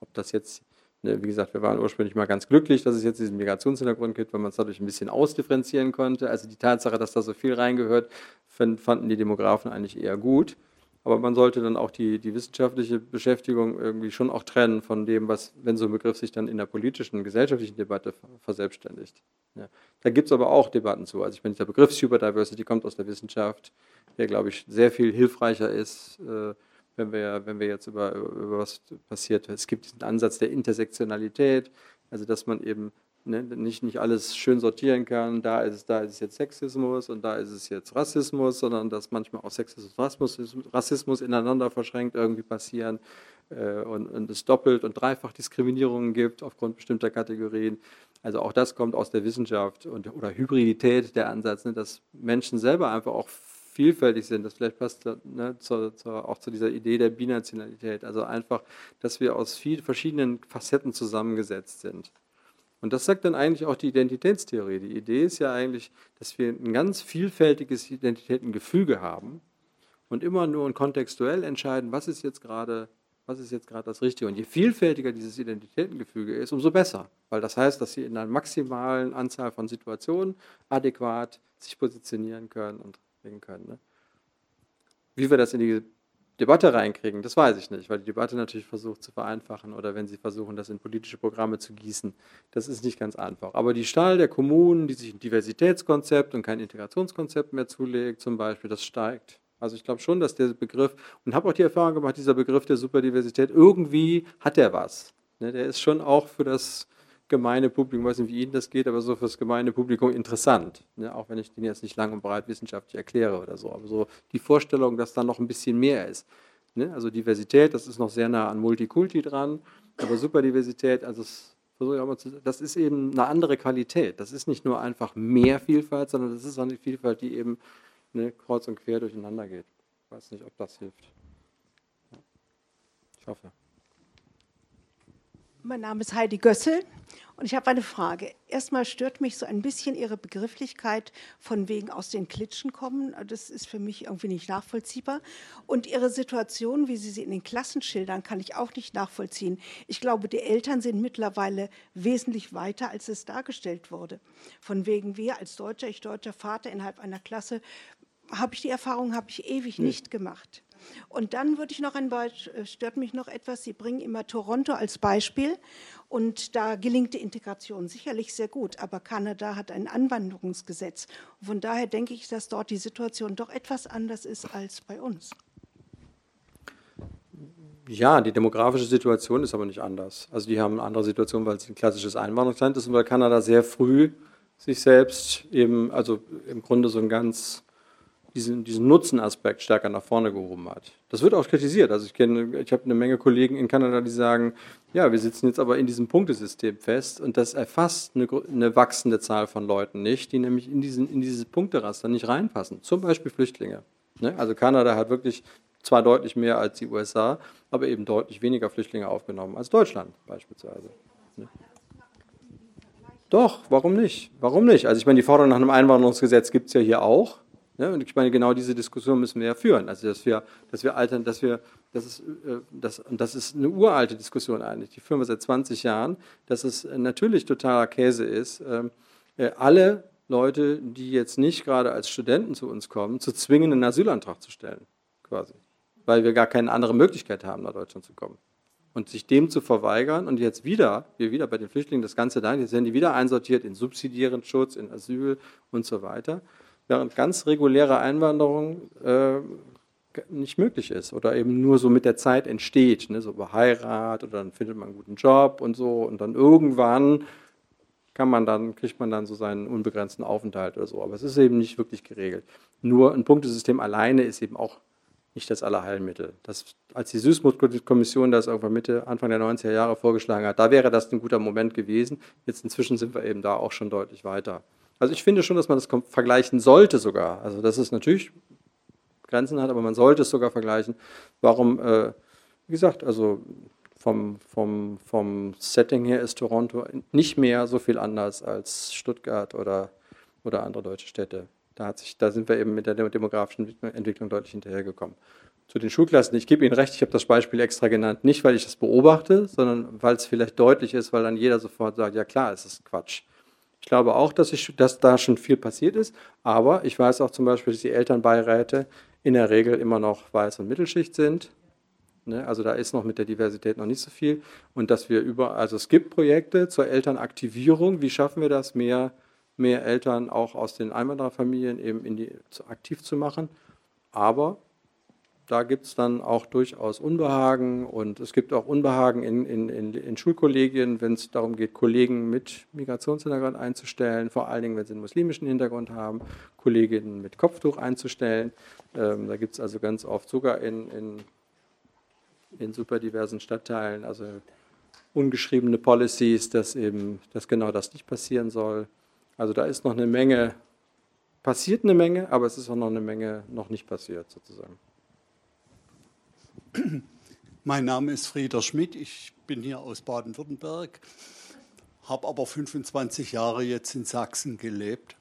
Ob das jetzt, ne, wie gesagt, wir waren ursprünglich mal ganz glücklich, dass es jetzt diesen Migrationshintergrund gibt, weil man es dadurch ein bisschen ausdifferenzieren konnte. Also die Tatsache, dass da so viel reingehört, fanden die Demografen eigentlich eher gut. Aber man sollte dann auch die, die wissenschaftliche Beschäftigung irgendwie schon auch trennen von dem, was, wenn so ein Begriff sich dann in der politischen, gesellschaftlichen Debatte verselbstständigt. Ja. Da gibt es aber auch Debatten zu. Also ich meine, der Begriff Superdiversity kommt aus der Wissenschaft, der, glaube ich, sehr viel hilfreicher ist, äh, wenn, wir, wenn wir jetzt über, über was passiert. Es gibt diesen Ansatz der Intersektionalität, also dass man eben ne, nicht, nicht alles schön sortieren kann, da ist, es, da ist es jetzt Sexismus und da ist es jetzt Rassismus, sondern dass manchmal auch Sexismus und Rassismus, Rassismus ineinander verschränkt irgendwie passieren äh, und, und es doppelt und dreifach Diskriminierungen gibt aufgrund bestimmter Kategorien. Also auch das kommt aus der Wissenschaft und, oder Hybridität der Ansatz, ne, dass Menschen selber einfach auch vielfältig sind. Das vielleicht passt ne, zu, zu, auch zu dieser Idee der Binationalität. Also einfach, dass wir aus vielen verschiedenen Facetten zusammengesetzt sind. Und das sagt dann eigentlich auch die Identitätstheorie. Die Idee ist ja eigentlich, dass wir ein ganz vielfältiges Identitätengefüge haben und immer nur kontextuell entscheiden, was ist jetzt gerade was ist jetzt gerade das Richtige. Und je vielfältiger dieses Identitätengefüge ist, umso besser. Weil das heißt, dass sie in einer maximalen Anzahl von Situationen adäquat sich positionieren können und reden können. Ne? Wie wir das in die Debatte reinkriegen, das weiß ich nicht, weil die Debatte natürlich versucht zu vereinfachen oder wenn sie versuchen, das in politische Programme zu gießen, das ist nicht ganz einfach. Aber die Stahl der Kommunen, die sich ein Diversitätskonzept und kein Integrationskonzept mehr zulegt, zum Beispiel, das steigt. Also ich glaube schon, dass der Begriff, und habe auch die Erfahrung gemacht, dieser Begriff der Superdiversität, irgendwie hat der was. Ne, der ist schon auch für das gemeine Publikum, weiß nicht, wie Ihnen das geht, aber so für das gemeine Publikum interessant. Ne? Auch wenn ich den jetzt nicht lang und breit wissenschaftlich erkläre oder so. Aber so die Vorstellung, dass da noch ein bisschen mehr ist. Ne? Also Diversität, das ist noch sehr nah an Multikulti dran, aber Superdiversität, also das, das ist eben eine andere Qualität. Das ist nicht nur einfach mehr Vielfalt, sondern das ist eine Vielfalt, die eben ne, kreuz und quer durcheinander geht. Ich weiß nicht, ob das hilft. Ich hoffe. Mein Name ist Heidi Gössel und ich habe eine Frage. Erstmal stört mich so ein bisschen Ihre Begrifflichkeit von wegen aus den Klitschen kommen. Das ist für mich irgendwie nicht nachvollziehbar. Und Ihre Situation, wie Sie sie in den Klassen schildern, kann ich auch nicht nachvollziehen. Ich glaube, die Eltern sind mittlerweile wesentlich weiter, als es dargestellt wurde. Von wegen wir als Deutscher, ich deutscher Vater innerhalb einer Klasse, habe ich die Erfahrung, habe ich ewig nicht gemacht. Und dann würde ich noch ein Beispiel, äh, stört mich noch etwas, Sie bringen immer Toronto als Beispiel und da gelingt die Integration sicherlich sehr gut, aber Kanada hat ein Anwanderungsgesetz. von daher denke ich, dass dort die Situation doch etwas anders ist als bei uns. Ja, die demografische Situation ist aber nicht anders. Also die haben eine andere Situation, weil es ein klassisches Einwanderungsland ist und weil Kanada sehr früh sich selbst eben, also im Grunde so ein ganz diesen, diesen Nutzenaspekt stärker nach vorne gehoben hat. Das wird auch kritisiert. Also ich kenne, ich habe eine Menge Kollegen in Kanada, die sagen, ja, wir sitzen jetzt aber in diesem Punktesystem fest und das erfasst eine, eine wachsende Zahl von Leuten nicht, die nämlich in, diesen, in dieses Punkteraster nicht reinpassen. Zum Beispiel Flüchtlinge. Ne? Also Kanada hat wirklich zwar deutlich mehr als die USA, aber eben deutlich weniger Flüchtlinge aufgenommen als Deutschland beispielsweise. Ne? Doch, warum nicht? Warum nicht? Also ich meine, die Forderung nach einem Einwanderungsgesetz gibt es ja hier auch. Ja, und ich meine, genau diese Diskussion müssen wir ja führen. Also, dass wir, dass wir altern, dass wir, das ist, äh, das, und das ist eine uralte Diskussion eigentlich, die führen wir seit 20 Jahren, dass es natürlich totaler Käse ist, ähm, äh, alle Leute, die jetzt nicht gerade als Studenten zu uns kommen, zu zwingen, einen Asylantrag zu stellen, quasi. Weil wir gar keine andere Möglichkeit haben, nach Deutschland zu kommen. Und sich dem zu verweigern und jetzt wieder, wir wieder bei den Flüchtlingen das Ganze da, jetzt werden die wieder einsortiert in subsidiären Schutz, in Asyl und so weiter während ganz reguläre Einwanderung äh, nicht möglich ist oder eben nur so mit der Zeit entsteht, ne, so über Heirat oder dann findet man einen guten Job und so und dann irgendwann kann man dann, kriegt man dann so seinen unbegrenzten Aufenthalt oder so. Aber es ist eben nicht wirklich geregelt. Nur ein Punktesystem alleine ist eben auch nicht das Allerheilmittel. Das, als die Süßmut-Kommission das irgendwann Mitte, Anfang der 90er Jahre vorgeschlagen hat, da wäre das ein guter Moment gewesen. Jetzt inzwischen sind wir eben da auch schon deutlich weiter. Also ich finde schon, dass man das vergleichen sollte sogar. Also dass es natürlich Grenzen hat, aber man sollte es sogar vergleichen. Warum, äh, wie gesagt, also vom, vom, vom Setting her ist Toronto nicht mehr so viel anders als Stuttgart oder, oder andere deutsche Städte. Da, hat sich, da sind wir eben mit der demografischen Entwicklung deutlich hinterhergekommen. Zu den Schulklassen, ich gebe Ihnen recht, ich habe das Beispiel extra genannt, nicht weil ich das beobachte, sondern weil es vielleicht deutlich ist, weil dann jeder sofort sagt, ja klar, es ist Quatsch. Ich glaube auch, dass, ich, dass da schon viel passiert ist, aber ich weiß auch zum Beispiel, dass die Elternbeiräte in der Regel immer noch Weiß- und Mittelschicht sind. Ne? Also da ist noch mit der Diversität noch nicht so viel. Und dass wir über, also es gibt Projekte zur Elternaktivierung. Wie schaffen wir das, mehr, mehr Eltern auch aus den Einwandererfamilien eben in die, zu, aktiv zu machen? Aber da gibt es dann auch durchaus Unbehagen und es gibt auch Unbehagen in, in, in, in Schulkollegien, wenn es darum geht, Kollegen mit Migrationshintergrund einzustellen, vor allen Dingen, wenn sie einen muslimischen Hintergrund haben, Kolleginnen mit Kopftuch einzustellen. Ähm, da gibt es also ganz oft sogar in, in, in super diversen Stadtteilen, also ungeschriebene Policies, dass eben, dass genau das nicht passieren soll. Also da ist noch eine Menge, passiert eine Menge, aber es ist auch noch eine Menge noch nicht passiert sozusagen. Mein Name ist Frieder Schmidt, ich bin hier aus Baden-Württemberg, habe aber 25 Jahre jetzt in Sachsen gelebt.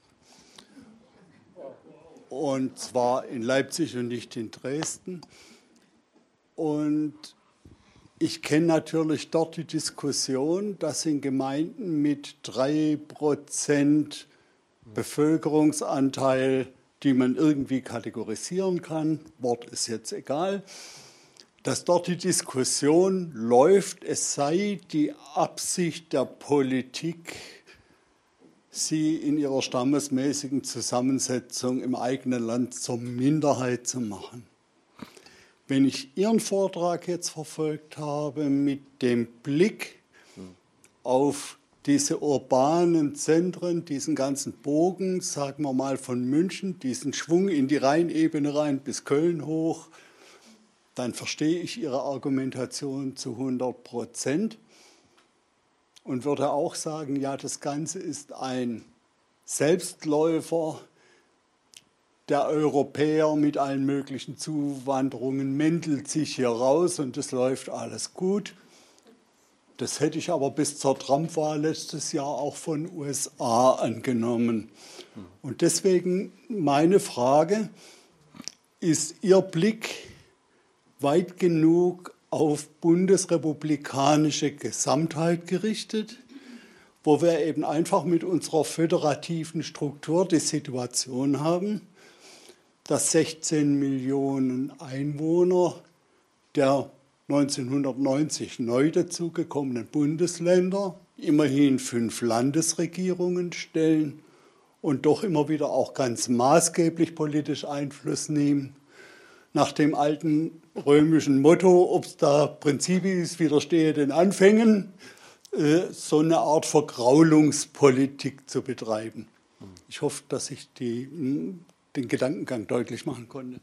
Und zwar in Leipzig und nicht in Dresden. Und ich kenne natürlich dort die Diskussion, dass in Gemeinden mit 3% Bevölkerungsanteil, die man irgendwie kategorisieren kann, Wort ist jetzt egal, dass dort die Diskussion läuft, es sei die Absicht der Politik, sie in ihrer stammesmäßigen Zusammensetzung im eigenen Land zur Minderheit zu machen. Wenn ich Ihren Vortrag jetzt verfolgt habe mit dem Blick auf diese urbanen Zentren, diesen ganzen Bogen, sagen wir mal von München, diesen Schwung in die Rheinebene rein bis Köln hoch, dann verstehe ich Ihre Argumentation zu 100 Prozent und würde auch sagen, ja, das Ganze ist ein Selbstläufer. Der Europäer mit allen möglichen Zuwanderungen mäntelt sich hier raus und es läuft alles gut. Das hätte ich aber bis zur Trump-Wahl letztes Jahr auch von USA angenommen. Und deswegen meine Frage, ist Ihr Blick weit genug auf bundesrepublikanische Gesamtheit gerichtet, wo wir eben einfach mit unserer föderativen Struktur die Situation haben, dass 16 Millionen Einwohner der 1990 neu dazugekommenen Bundesländer immerhin fünf Landesregierungen stellen und doch immer wieder auch ganz maßgeblich politisch Einfluss nehmen nach dem alten römischen Motto, ob es da Prinzipiis widerstehe den Anfängen, äh, so eine Art Vergraulungspolitik zu betreiben. Ich hoffe, dass ich die, hm, den Gedankengang deutlich machen konnte.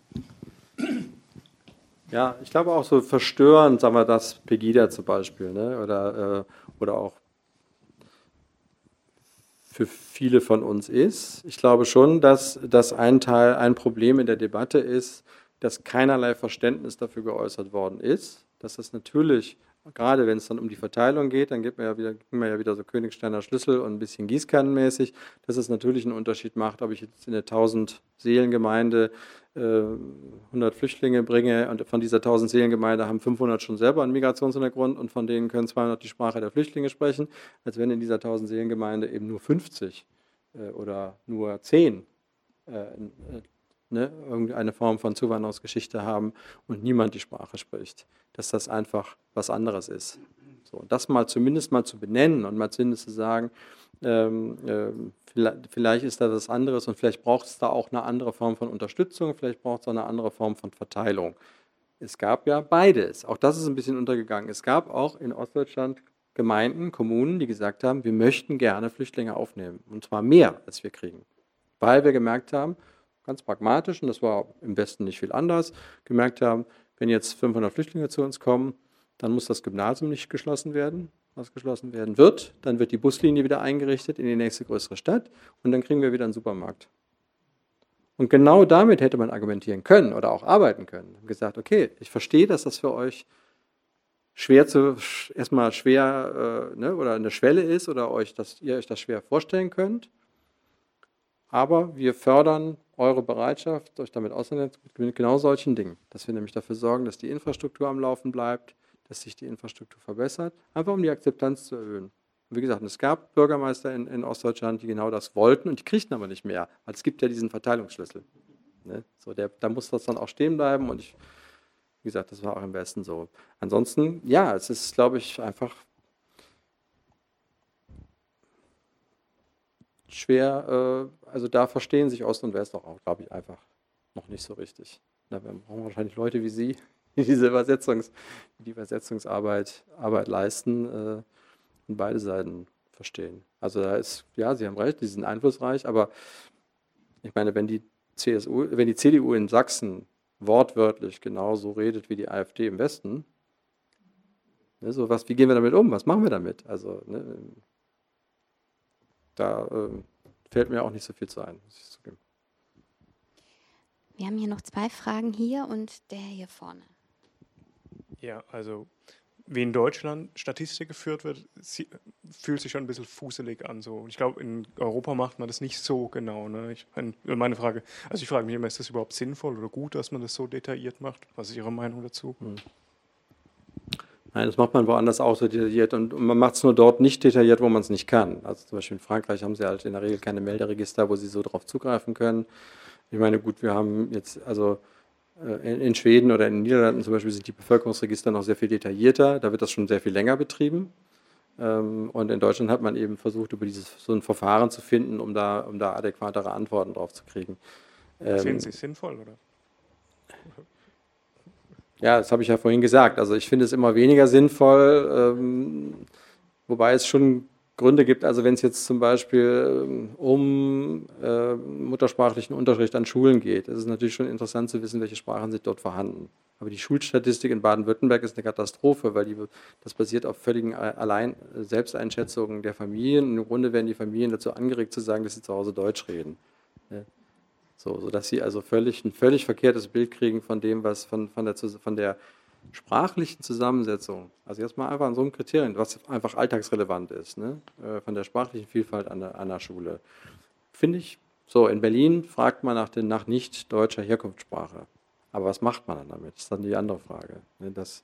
Ja, ich glaube auch so verstörend, sagen wir das, Pegida zum Beispiel, ne? oder, äh, oder auch für viele von uns ist. Ich glaube schon, dass das ein Teil, ein Problem in der Debatte ist, dass keinerlei Verständnis dafür geäußert worden ist, dass das natürlich, gerade wenn es dann um die Verteilung geht, dann gibt man ja wieder, man ja wieder so Königsteiner Schlüssel und ein bisschen gießkannenmäßig, dass es natürlich einen Unterschied macht, ob ich jetzt in eine 1000 Seelengemeinde äh, 100 Flüchtlinge bringe und von dieser 1000 Seelengemeinde haben 500 schon selber einen Migrationshintergrund und von denen können 200 die Sprache der Flüchtlinge sprechen, als wenn in dieser 1000 Seelengemeinde eben nur 50 äh, oder nur 10 äh, ne, irgendeine Form von Zuwanderungsgeschichte haben und niemand die Sprache spricht, dass das einfach was anderes ist. So, das mal zumindest mal zu benennen und mal zumindest zu sagen, ähm, äh, vielleicht, vielleicht, ist da was anderes und vielleicht braucht es da auch eine andere Form von Unterstützung, vielleicht braucht es auch eine andere Form von Verteilung. Es gab ja beides. Auch das ist ein bisschen untergegangen. Es gab auch in Ostdeutschland Gemeinden, Kommunen, die gesagt haben, wir möchten gerne Flüchtlinge aufnehmen. Und zwar mehr, als wir kriegen. Weil wir gemerkt haben, ganz pragmatisch, und das war im Westen nicht viel anders, gemerkt haben, wenn jetzt 500 Flüchtlinge zu uns kommen, dann muss das Gymnasium nicht geschlossen werden, was geschlossen werden wird. Dann wird die Buslinie wieder eingerichtet in die nächste größere Stadt und dann kriegen wir wieder einen Supermarkt. Und genau damit hätte man argumentieren können oder auch arbeiten können. Und gesagt, okay, ich verstehe, dass das für euch schwer zu, erstmal schwer äh, ne, oder eine Schwelle ist oder euch, dass ihr euch das schwer vorstellen könnt. Aber wir fördern eure Bereitschaft, euch damit auseinanderzusetzen, mit genau solchen Dingen. Dass wir nämlich dafür sorgen, dass die Infrastruktur am Laufen bleibt, dass sich die Infrastruktur verbessert, einfach um die Akzeptanz zu erhöhen. Und wie gesagt, es gab Bürgermeister in, in, Ostdeutschland, die genau das wollten und die kriegten aber nicht mehr, weil es gibt ja diesen Verteilungsschlüssel. Ne? So, der, da muss das dann auch stehen bleiben und ich, wie gesagt, das war auch im Westen so. Ansonsten, ja, es ist, glaube ich, einfach schwer, äh, also da verstehen sich Ost und West auch, glaube ich, einfach noch nicht so richtig. Da brauchen wahrscheinlich Leute wie Sie, die diese Übersetzungs, die Übersetzungsarbeit Arbeit leisten äh, und beide Seiten verstehen. Also da ist, ja, Sie haben recht, die sind einflussreich, aber ich meine, wenn die CSU, wenn die CDU in Sachsen wortwörtlich genauso redet wie die AfD im Westen, ne, so was, wie gehen wir damit um? Was machen wir damit? Also ne, da äh, fällt mir auch nicht so viel zu ein, muss ich zugeben. Wir haben hier noch zwei Fragen hier und der hier vorne. Ja, also wie in Deutschland Statistik geführt wird, fühlt sich schon ein bisschen fuselig an. So. Ich glaube, in Europa macht man das nicht so genau. Ne? Ich, meine Frage, also ich frage mich immer, ist das überhaupt sinnvoll oder gut, dass man das so detailliert macht? Was ist Ihre Meinung dazu? Hm. Nein, das macht man woanders auch so detailliert und man macht es nur dort nicht detailliert, wo man es nicht kann. Also zum Beispiel in Frankreich haben sie halt in der Regel keine Melderegister, wo sie so drauf zugreifen können. Ich meine, gut, wir haben jetzt, also äh, in Schweden oder in den Niederlanden zum Beispiel sind die Bevölkerungsregister noch sehr viel detaillierter. Da wird das schon sehr viel länger betrieben. Ähm, und in Deutschland hat man eben versucht, über dieses so ein Verfahren zu finden, um da, um da adäquatere Antworten drauf zu kriegen. Sehen ähm, Sie es sinnvoll, oder? Ja, das habe ich ja vorhin gesagt. Also ich finde es immer weniger sinnvoll, ähm, wobei es schon Gründe gibt, also wenn es jetzt zum Beispiel ähm, um äh, muttersprachlichen Unterricht an Schulen geht, ist es natürlich schon interessant zu wissen, welche Sprachen sind dort vorhanden. Aber die Schulstatistik in Baden-Württemberg ist eine Katastrophe, weil die, das basiert auf völligen allein Selbsteinschätzungen der Familien. Im Grunde werden die Familien dazu angeregt zu sagen, dass sie zu Hause Deutsch reden. So, sodass sie also völlig, ein völlig verkehrtes Bild kriegen von dem, was von, von der, von der sprachlichen Zusammensetzung, also jetzt mal einfach an so einem Kriterium, was einfach alltagsrelevant ist, ne? Äh, von der sprachlichen Vielfalt an der, an der Schule, finde ich, so in Berlin fragt man nach, den, nach nicht deutscher Herkunftssprache. Aber was macht man dann damit? Das ist dann die andere Frage. Ne? Das,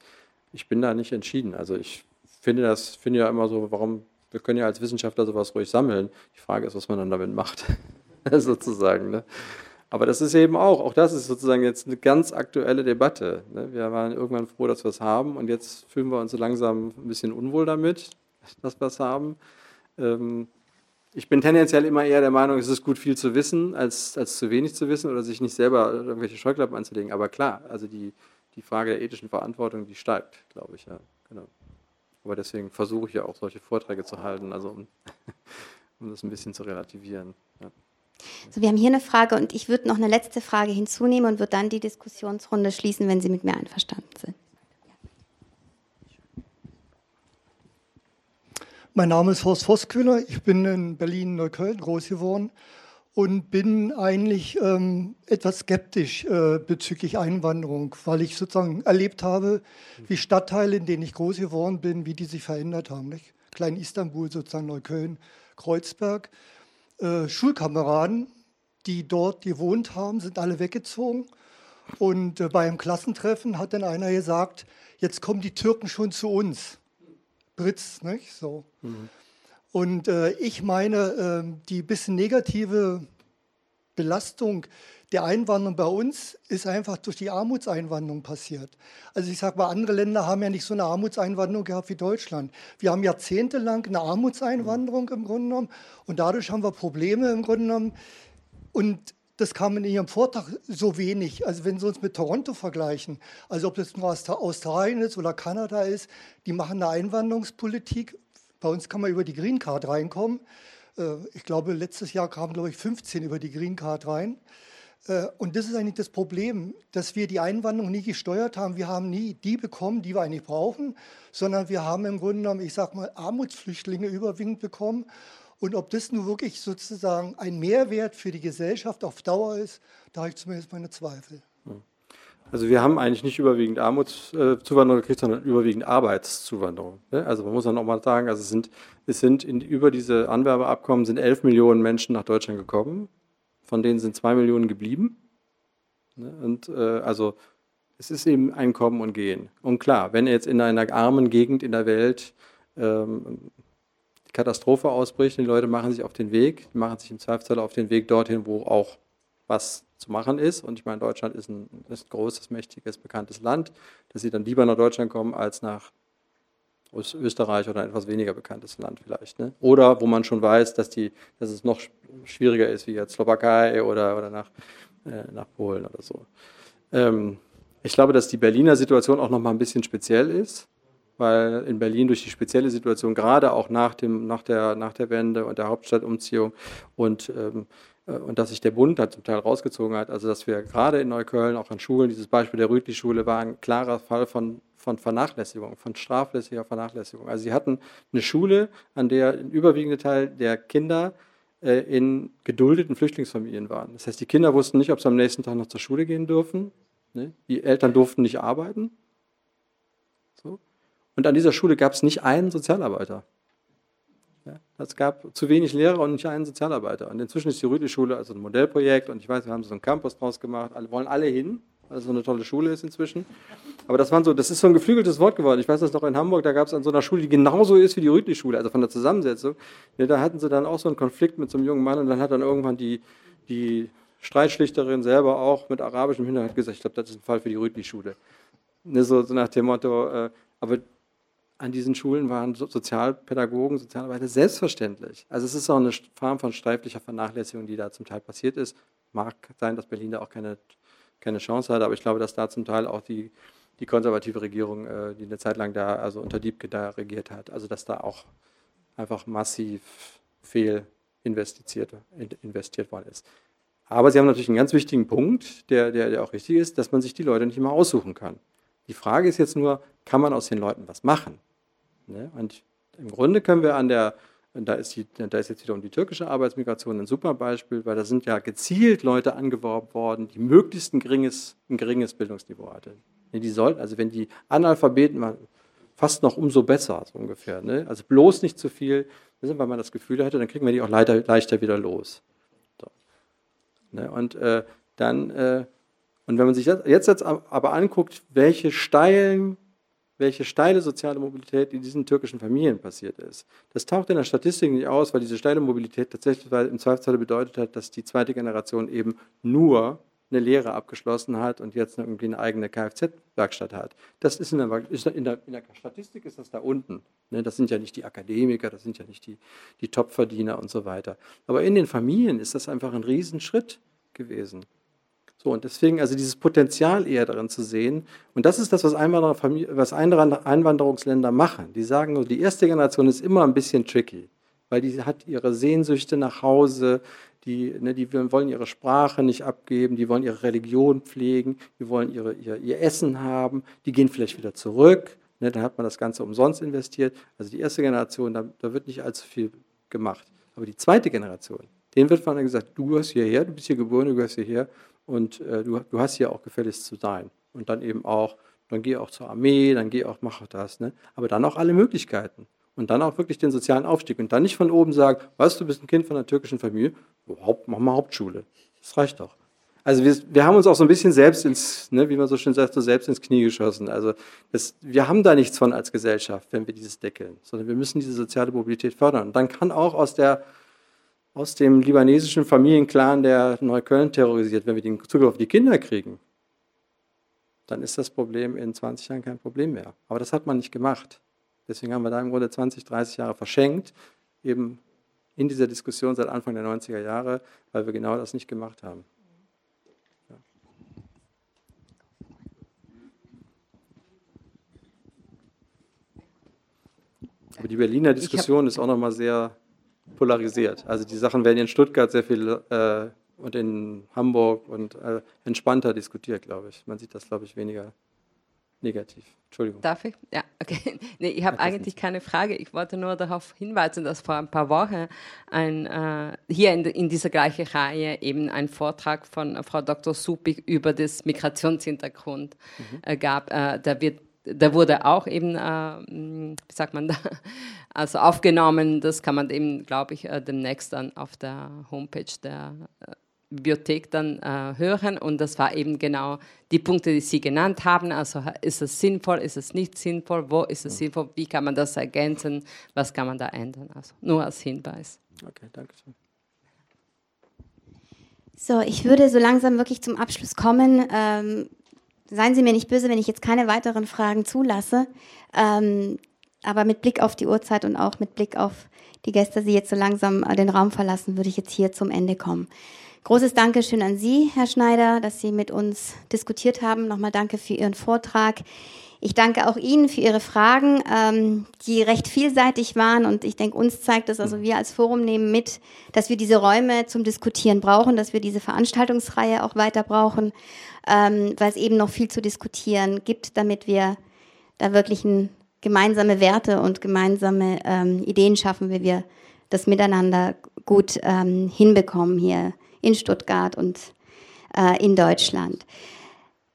ich bin da nicht entschieden. Also ich finde das, finde ja immer so, warum, wir können ja als Wissenschaftler sowas ruhig sammeln. Die Frage ist, was man dann damit macht, sozusagen. Ne? Aber das ist eben auch, auch das ist sozusagen jetzt eine ganz aktuelle Debatte. Ne? Wir waren irgendwann froh, dass wir es haben und jetzt fühlen wir uns so langsam ein bisschen unwohl damit, dass wir es haben. Ähm, ich bin tendenziell immer eher der Meinung, es ist gut, viel zu wissen, als, als zu wenig zu wissen oder sich nicht selber irgendwelche Scheuklappen anzulegen. Aber klar, also die, die Frage der ethischen Verantwortung, die steigt, glaube ich, ja. Genau. Aber deswegen versuche ich ja auch solche Vorträge zu halten, also um, um das ein bisschen zu relativieren. Ja. So, wir haben hier eine Frage und ich würde noch eine letzte Frage hinzunehmen und würde dann die Diskussionsrunde schließen, wenn Sie mit mir einverstanden sind. Mein Name ist Horst Vosskühler, ich bin in Berlin-Neukölln groß geworden und bin eigentlich ähm, etwas skeptisch äh, bezüglich Einwanderung, weil ich sozusagen erlebt habe, wie Stadtteile, in denen ich groß geworden bin, wie die sich verändert haben. Nicht? Klein Istanbul, sozusagen Neukölln, Kreuzberg. Äh, Schulkameraden, die dort gewohnt haben, sind alle weggezogen. Und äh, bei einem Klassentreffen hat dann einer gesagt, jetzt kommen die Türken schon zu uns. Britz, nicht? So. Mhm. Und äh, ich meine, äh, die bisschen negative Belastung die Einwanderung bei uns ist einfach durch die Armutseinwanderung passiert. Also ich sage mal, andere Länder haben ja nicht so eine Armutseinwanderung gehabt wie Deutschland. Wir haben jahrzehntelang eine Armutseinwanderung im Grunde genommen und dadurch haben wir Probleme im Grunde genommen. Und das kam in Ihrem Vortrag so wenig. Also wenn Sie uns mit Toronto vergleichen, also ob das nur Australien ist oder Kanada ist, die machen eine Einwanderungspolitik. Bei uns kann man über die Green Card reinkommen. Äh, ich glaube, letztes Jahr kamen, glaube ich, 15 über die Green Card rein. Äh, und das ist eigentlich das Problem, dass wir die Einwanderung nie gesteuert haben. Wir haben nie die bekommen, die wir eigentlich brauchen, sondern wir haben im Grunde genommen, ich sage mal, Armutsflüchtlinge überwiegend bekommen. Und ob das nun wirklich sozusagen ein Mehrwert für die Gesellschaft auf Dauer ist, da habe ich zumindest meine Zweifel. Also wir haben eigentlich nicht überwiegend Armutszuwanderung gekriegt, sondern überwiegend Arbeitszuwanderung. Ne? Also man muss dann auch mal sagen, also es sind, es sind in, über diese Anwerbeabkommen sind 11 Millionen Menschen nach Deutschland gekommen von denen sind zwei Millionen geblieben. Ne? Und äh, also es ist eben ein Kommen und Gehen. Und klar, wenn jetzt in einer armen Gegend in der Welt ähm, Katastrophe ausbricht, die Leute machen sich auf den Weg, machen sich im Zweifelsfall auf den Weg dorthin, wo auch was zu machen ist. Und ich meine, Deutschland ist ein, ist ein großes, mächtiges, bekanntes Land, dass sie dann lieber nach Deutschland kommen als nach Österreich oder ein etwas weniger bekanntes Land vielleicht. Ne? Oder wo man schon weiß, dass, die, dass es noch schwieriger ist, wie jetzt Slowakei oder, oder nach, äh, nach Polen oder so. Ähm, ich glaube, dass die Berliner Situation auch noch mal ein bisschen speziell ist, weil in Berlin durch die spezielle Situation, gerade auch nach, dem, nach, der, nach der Wende und der Hauptstadtumziehung und ähm, äh, und dass sich der Bund da zum Teil rausgezogen hat. Also dass wir gerade in Neukölln, auch an Schulen, dieses Beispiel der Rütli-Schule war ein klarer Fall von, von Vernachlässigung, von straflässiger Vernachlässigung. Also sie hatten eine Schule, an der ein überwiegender Teil der Kinder äh, in geduldeten Flüchtlingsfamilien waren. Das heißt, die Kinder wussten nicht, ob sie am nächsten Tag noch zur Schule gehen dürfen. Ne? Die Eltern durften nicht arbeiten. So. Und an dieser Schule gab es nicht einen Sozialarbeiter. Es gab zu wenig Lehrer und nicht einen Sozialarbeiter. Und inzwischen ist die Rütli-Schule also ein Modellprojekt und ich weiß, wir haben so einen Campus draus gemacht, alle wollen alle hin, weil es so eine tolle Schule ist inzwischen. Aber das, waren so, das ist so ein geflügeltes Wort geworden. Ich weiß das noch in Hamburg, da gab es an so einer Schule, die genauso ist wie die Rütli-Schule, also von der Zusammensetzung. Da hatten sie dann auch so einen Konflikt mit so einem jungen Mann und dann hat dann irgendwann die, die Streitschlichterin selber auch mit arabischem Hintergrund gesagt, ich glaube, das ist ein Fall für die Rütli-Schule. Ne, so, so, nach dem Motto, äh, aber an diesen Schulen waren Sozialpädagogen, Sozialarbeiter selbstverständlich. Also es ist auch eine Form von streiflicher Vernachlässigung, die da zum Teil passiert ist. Mag sein, dass Berlin da auch keine, keine Chance hat, aber ich glaube, dass da zum Teil auch die, die konservative Regierung, äh, die eine Zeit lang da, also unter Diebke da regiert hat, also dass da auch einfach massiv fehl investiert, investiert worden ist. Aber Sie haben natürlich einen ganz wichtigen Punkt, der, der, der auch richtig ist, dass man sich die Leute nicht immer aussuchen kann. Die Frage ist jetzt nur, kann man aus den Leuten was machen? Ne? Und im Grunde können wir an der, da ist, die, da ist jetzt wiederum die türkische Arbeitsmigration ein super Beispiel, weil da sind ja gezielt Leute angeworben worden, die möglichst ein geringes, ein geringes Bildungsniveau hatten. Ne, die sollten, also wenn die Analphabeten waren, fast noch umso besser, so ungefähr. Ne? Also bloß nicht zu viel, wenn man das Gefühl hatte, dann kriegen wir die auch leichter, leichter wieder los. So. Ne? Und äh, dann äh, und wenn man sich jetzt, jetzt aber anguckt, welche steilen, welche steile soziale Mobilität in diesen türkischen Familien passiert ist, das taucht in der Statistik nicht aus, weil diese steile Mobilität tatsächlich im Zweifelsfall bedeutet hat, dass die zweite Generation eben nur eine Lehre abgeschlossen hat und jetzt irgendwie eine eigene Kfz-Werkstatt hat. Das ist in der, in, der, in der, Statistik ist das da unten. Ne? Das sind ja nicht die Akademiker, das sind ja nicht die, die Topverdiener und so weiter. Aber in den Familien ist das einfach ein Riesenschritt gewesen. So, und deswegen also dieses Potenzial eher darin zu sehen. Und das ist das, was, was Einwanderungsländer machen. Die sagen, die erste Generation ist immer ein bisschen tricky, weil die hat ihre Sehnsüchte nach Hause, die, ne, die wollen ihre Sprache nicht abgeben, die wollen ihre Religion pflegen, die wollen ihre, ihr, ihr Essen haben, die gehen vielleicht wieder zurück. Ne, dann hat man das Ganze umsonst investiert. Also die erste Generation, da, da wird nicht allzu viel gemacht. Aber die zweite Generation, denen wird von gesagt, du gehörst hierher, du bist hier geboren, du gehörst hierher und äh, du, du hast hier auch gefälligst zu sein. Und dann eben auch, dann geh auch zur Armee, dann geh auch, mach auch das. Ne? Aber dann auch alle Möglichkeiten. Und dann auch wirklich den sozialen Aufstieg. Und dann nicht von oben sagen, weißt du, du bist ein Kind von einer türkischen Familie, Haupt, mach mal Hauptschule. Das reicht doch. Also wir, wir haben uns auch so ein bisschen selbst ins, ne, wie man so schön sagt, so selbst ins Knie geschossen. Also das, wir haben da nichts von als Gesellschaft, wenn wir dieses deckeln, sondern wir müssen diese soziale Mobilität fördern. Und dann kann auch aus der aus dem libanesischen Familienclan, der Neukölln terrorisiert, wenn wir den Zugriff auf die Kinder kriegen, dann ist das Problem in 20 Jahren kein Problem mehr. Aber das hat man nicht gemacht. Deswegen haben wir da im Grunde 20, 30 Jahre verschenkt, eben in dieser Diskussion seit Anfang der 90er Jahre, weil wir genau das nicht gemacht haben. Ja. Aber die Berliner Diskussion ist auch nochmal sehr polarisiert. Also die Sachen werden in Stuttgart sehr viel äh, und in Hamburg und äh, entspannter diskutiert, glaube ich. Man sieht das, glaube ich, weniger negativ. Entschuldigung. Darf ich? Ja, okay. Nee, ich habe eigentlich keine Frage. Ich wollte nur darauf hinweisen, dass vor ein paar Wochen ein, äh, hier in, in, dieser gleichen Reihe eben ein Vortrag von Frau Dr. Supik über das Migrationshintergrund mhm. äh, gab. Äh, da wird da wurde auch eben, äh, wie sagt man da, also aufgenommen. Das kann man eben, glaube ich, äh, demnächst dann auf der Homepage der äh, Bibliothek dann äh, hören. Und das war eben genau die Punkte, die Sie genannt haben. Also ist es sinnvoll, ist es nicht sinnvoll, wo ist es sinnvoll, wie kann man das ergänzen, was kann man da ändern. Also nur als Hinweis. Okay, danke schön. So, ich würde so langsam wirklich zum Abschluss kommen. Ähm, seien Sie mir nicht böse, wenn ich jetzt keine weiteren Fragen zulasse. Ähm, aber mit Blick auf die Uhrzeit und auch mit Blick auf die Gäste, die jetzt so langsam den Raum verlassen, würde ich jetzt hier zum Ende kommen. Großes Dankeschön an Sie, Herr Schneider, dass Sie mit uns diskutiert haben. Nochmal danke für Ihren Vortrag. Ich danke auch Ihnen für Ihre Fragen, ähm, die recht vielseitig waren. Und ich denke, uns zeigt es, also wir als Forum nehmen mit, dass wir diese Räume zum Diskutieren brauchen, dass wir diese Veranstaltungsreihe auch weiter brauchen, ähm, weil es eben noch viel zu diskutieren gibt, damit wir da wirklich ein, gemeinsame Werte und gemeinsame ähm, Ideen schaffen, wie wir das miteinander gut ähm, hinbekommen hier in Stuttgart und äh, in Deutschland.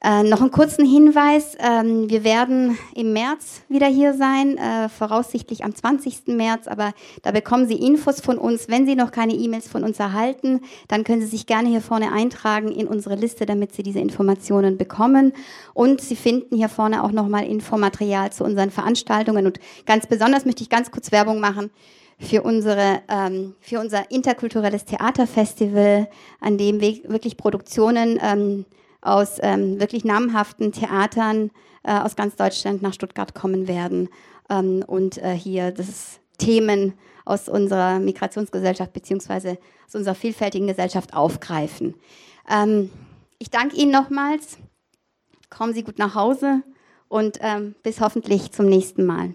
Äh, noch einen kurzen Hinweis. Ähm, wir werden im März wieder hier sein, äh, voraussichtlich am 20. März, aber da bekommen Sie Infos von uns. Wenn Sie noch keine E-Mails von uns erhalten, dann können Sie sich gerne hier vorne eintragen in unsere Liste, damit Sie diese Informationen bekommen. Und Sie finden hier vorne auch nochmal Infomaterial zu unseren Veranstaltungen. Und ganz besonders möchte ich ganz kurz Werbung machen für, unsere, ähm, für unser interkulturelles Theaterfestival, an dem wirklich Produktionen ähm, aus ähm, wirklich namhaften Theatern äh, aus ganz Deutschland nach Stuttgart kommen werden ähm, und äh, hier das Themen aus unserer Migrationsgesellschaft beziehungsweise aus unserer vielfältigen Gesellschaft aufgreifen. Ähm, ich danke Ihnen nochmals. Kommen Sie gut nach Hause und ähm, bis hoffentlich zum nächsten Mal.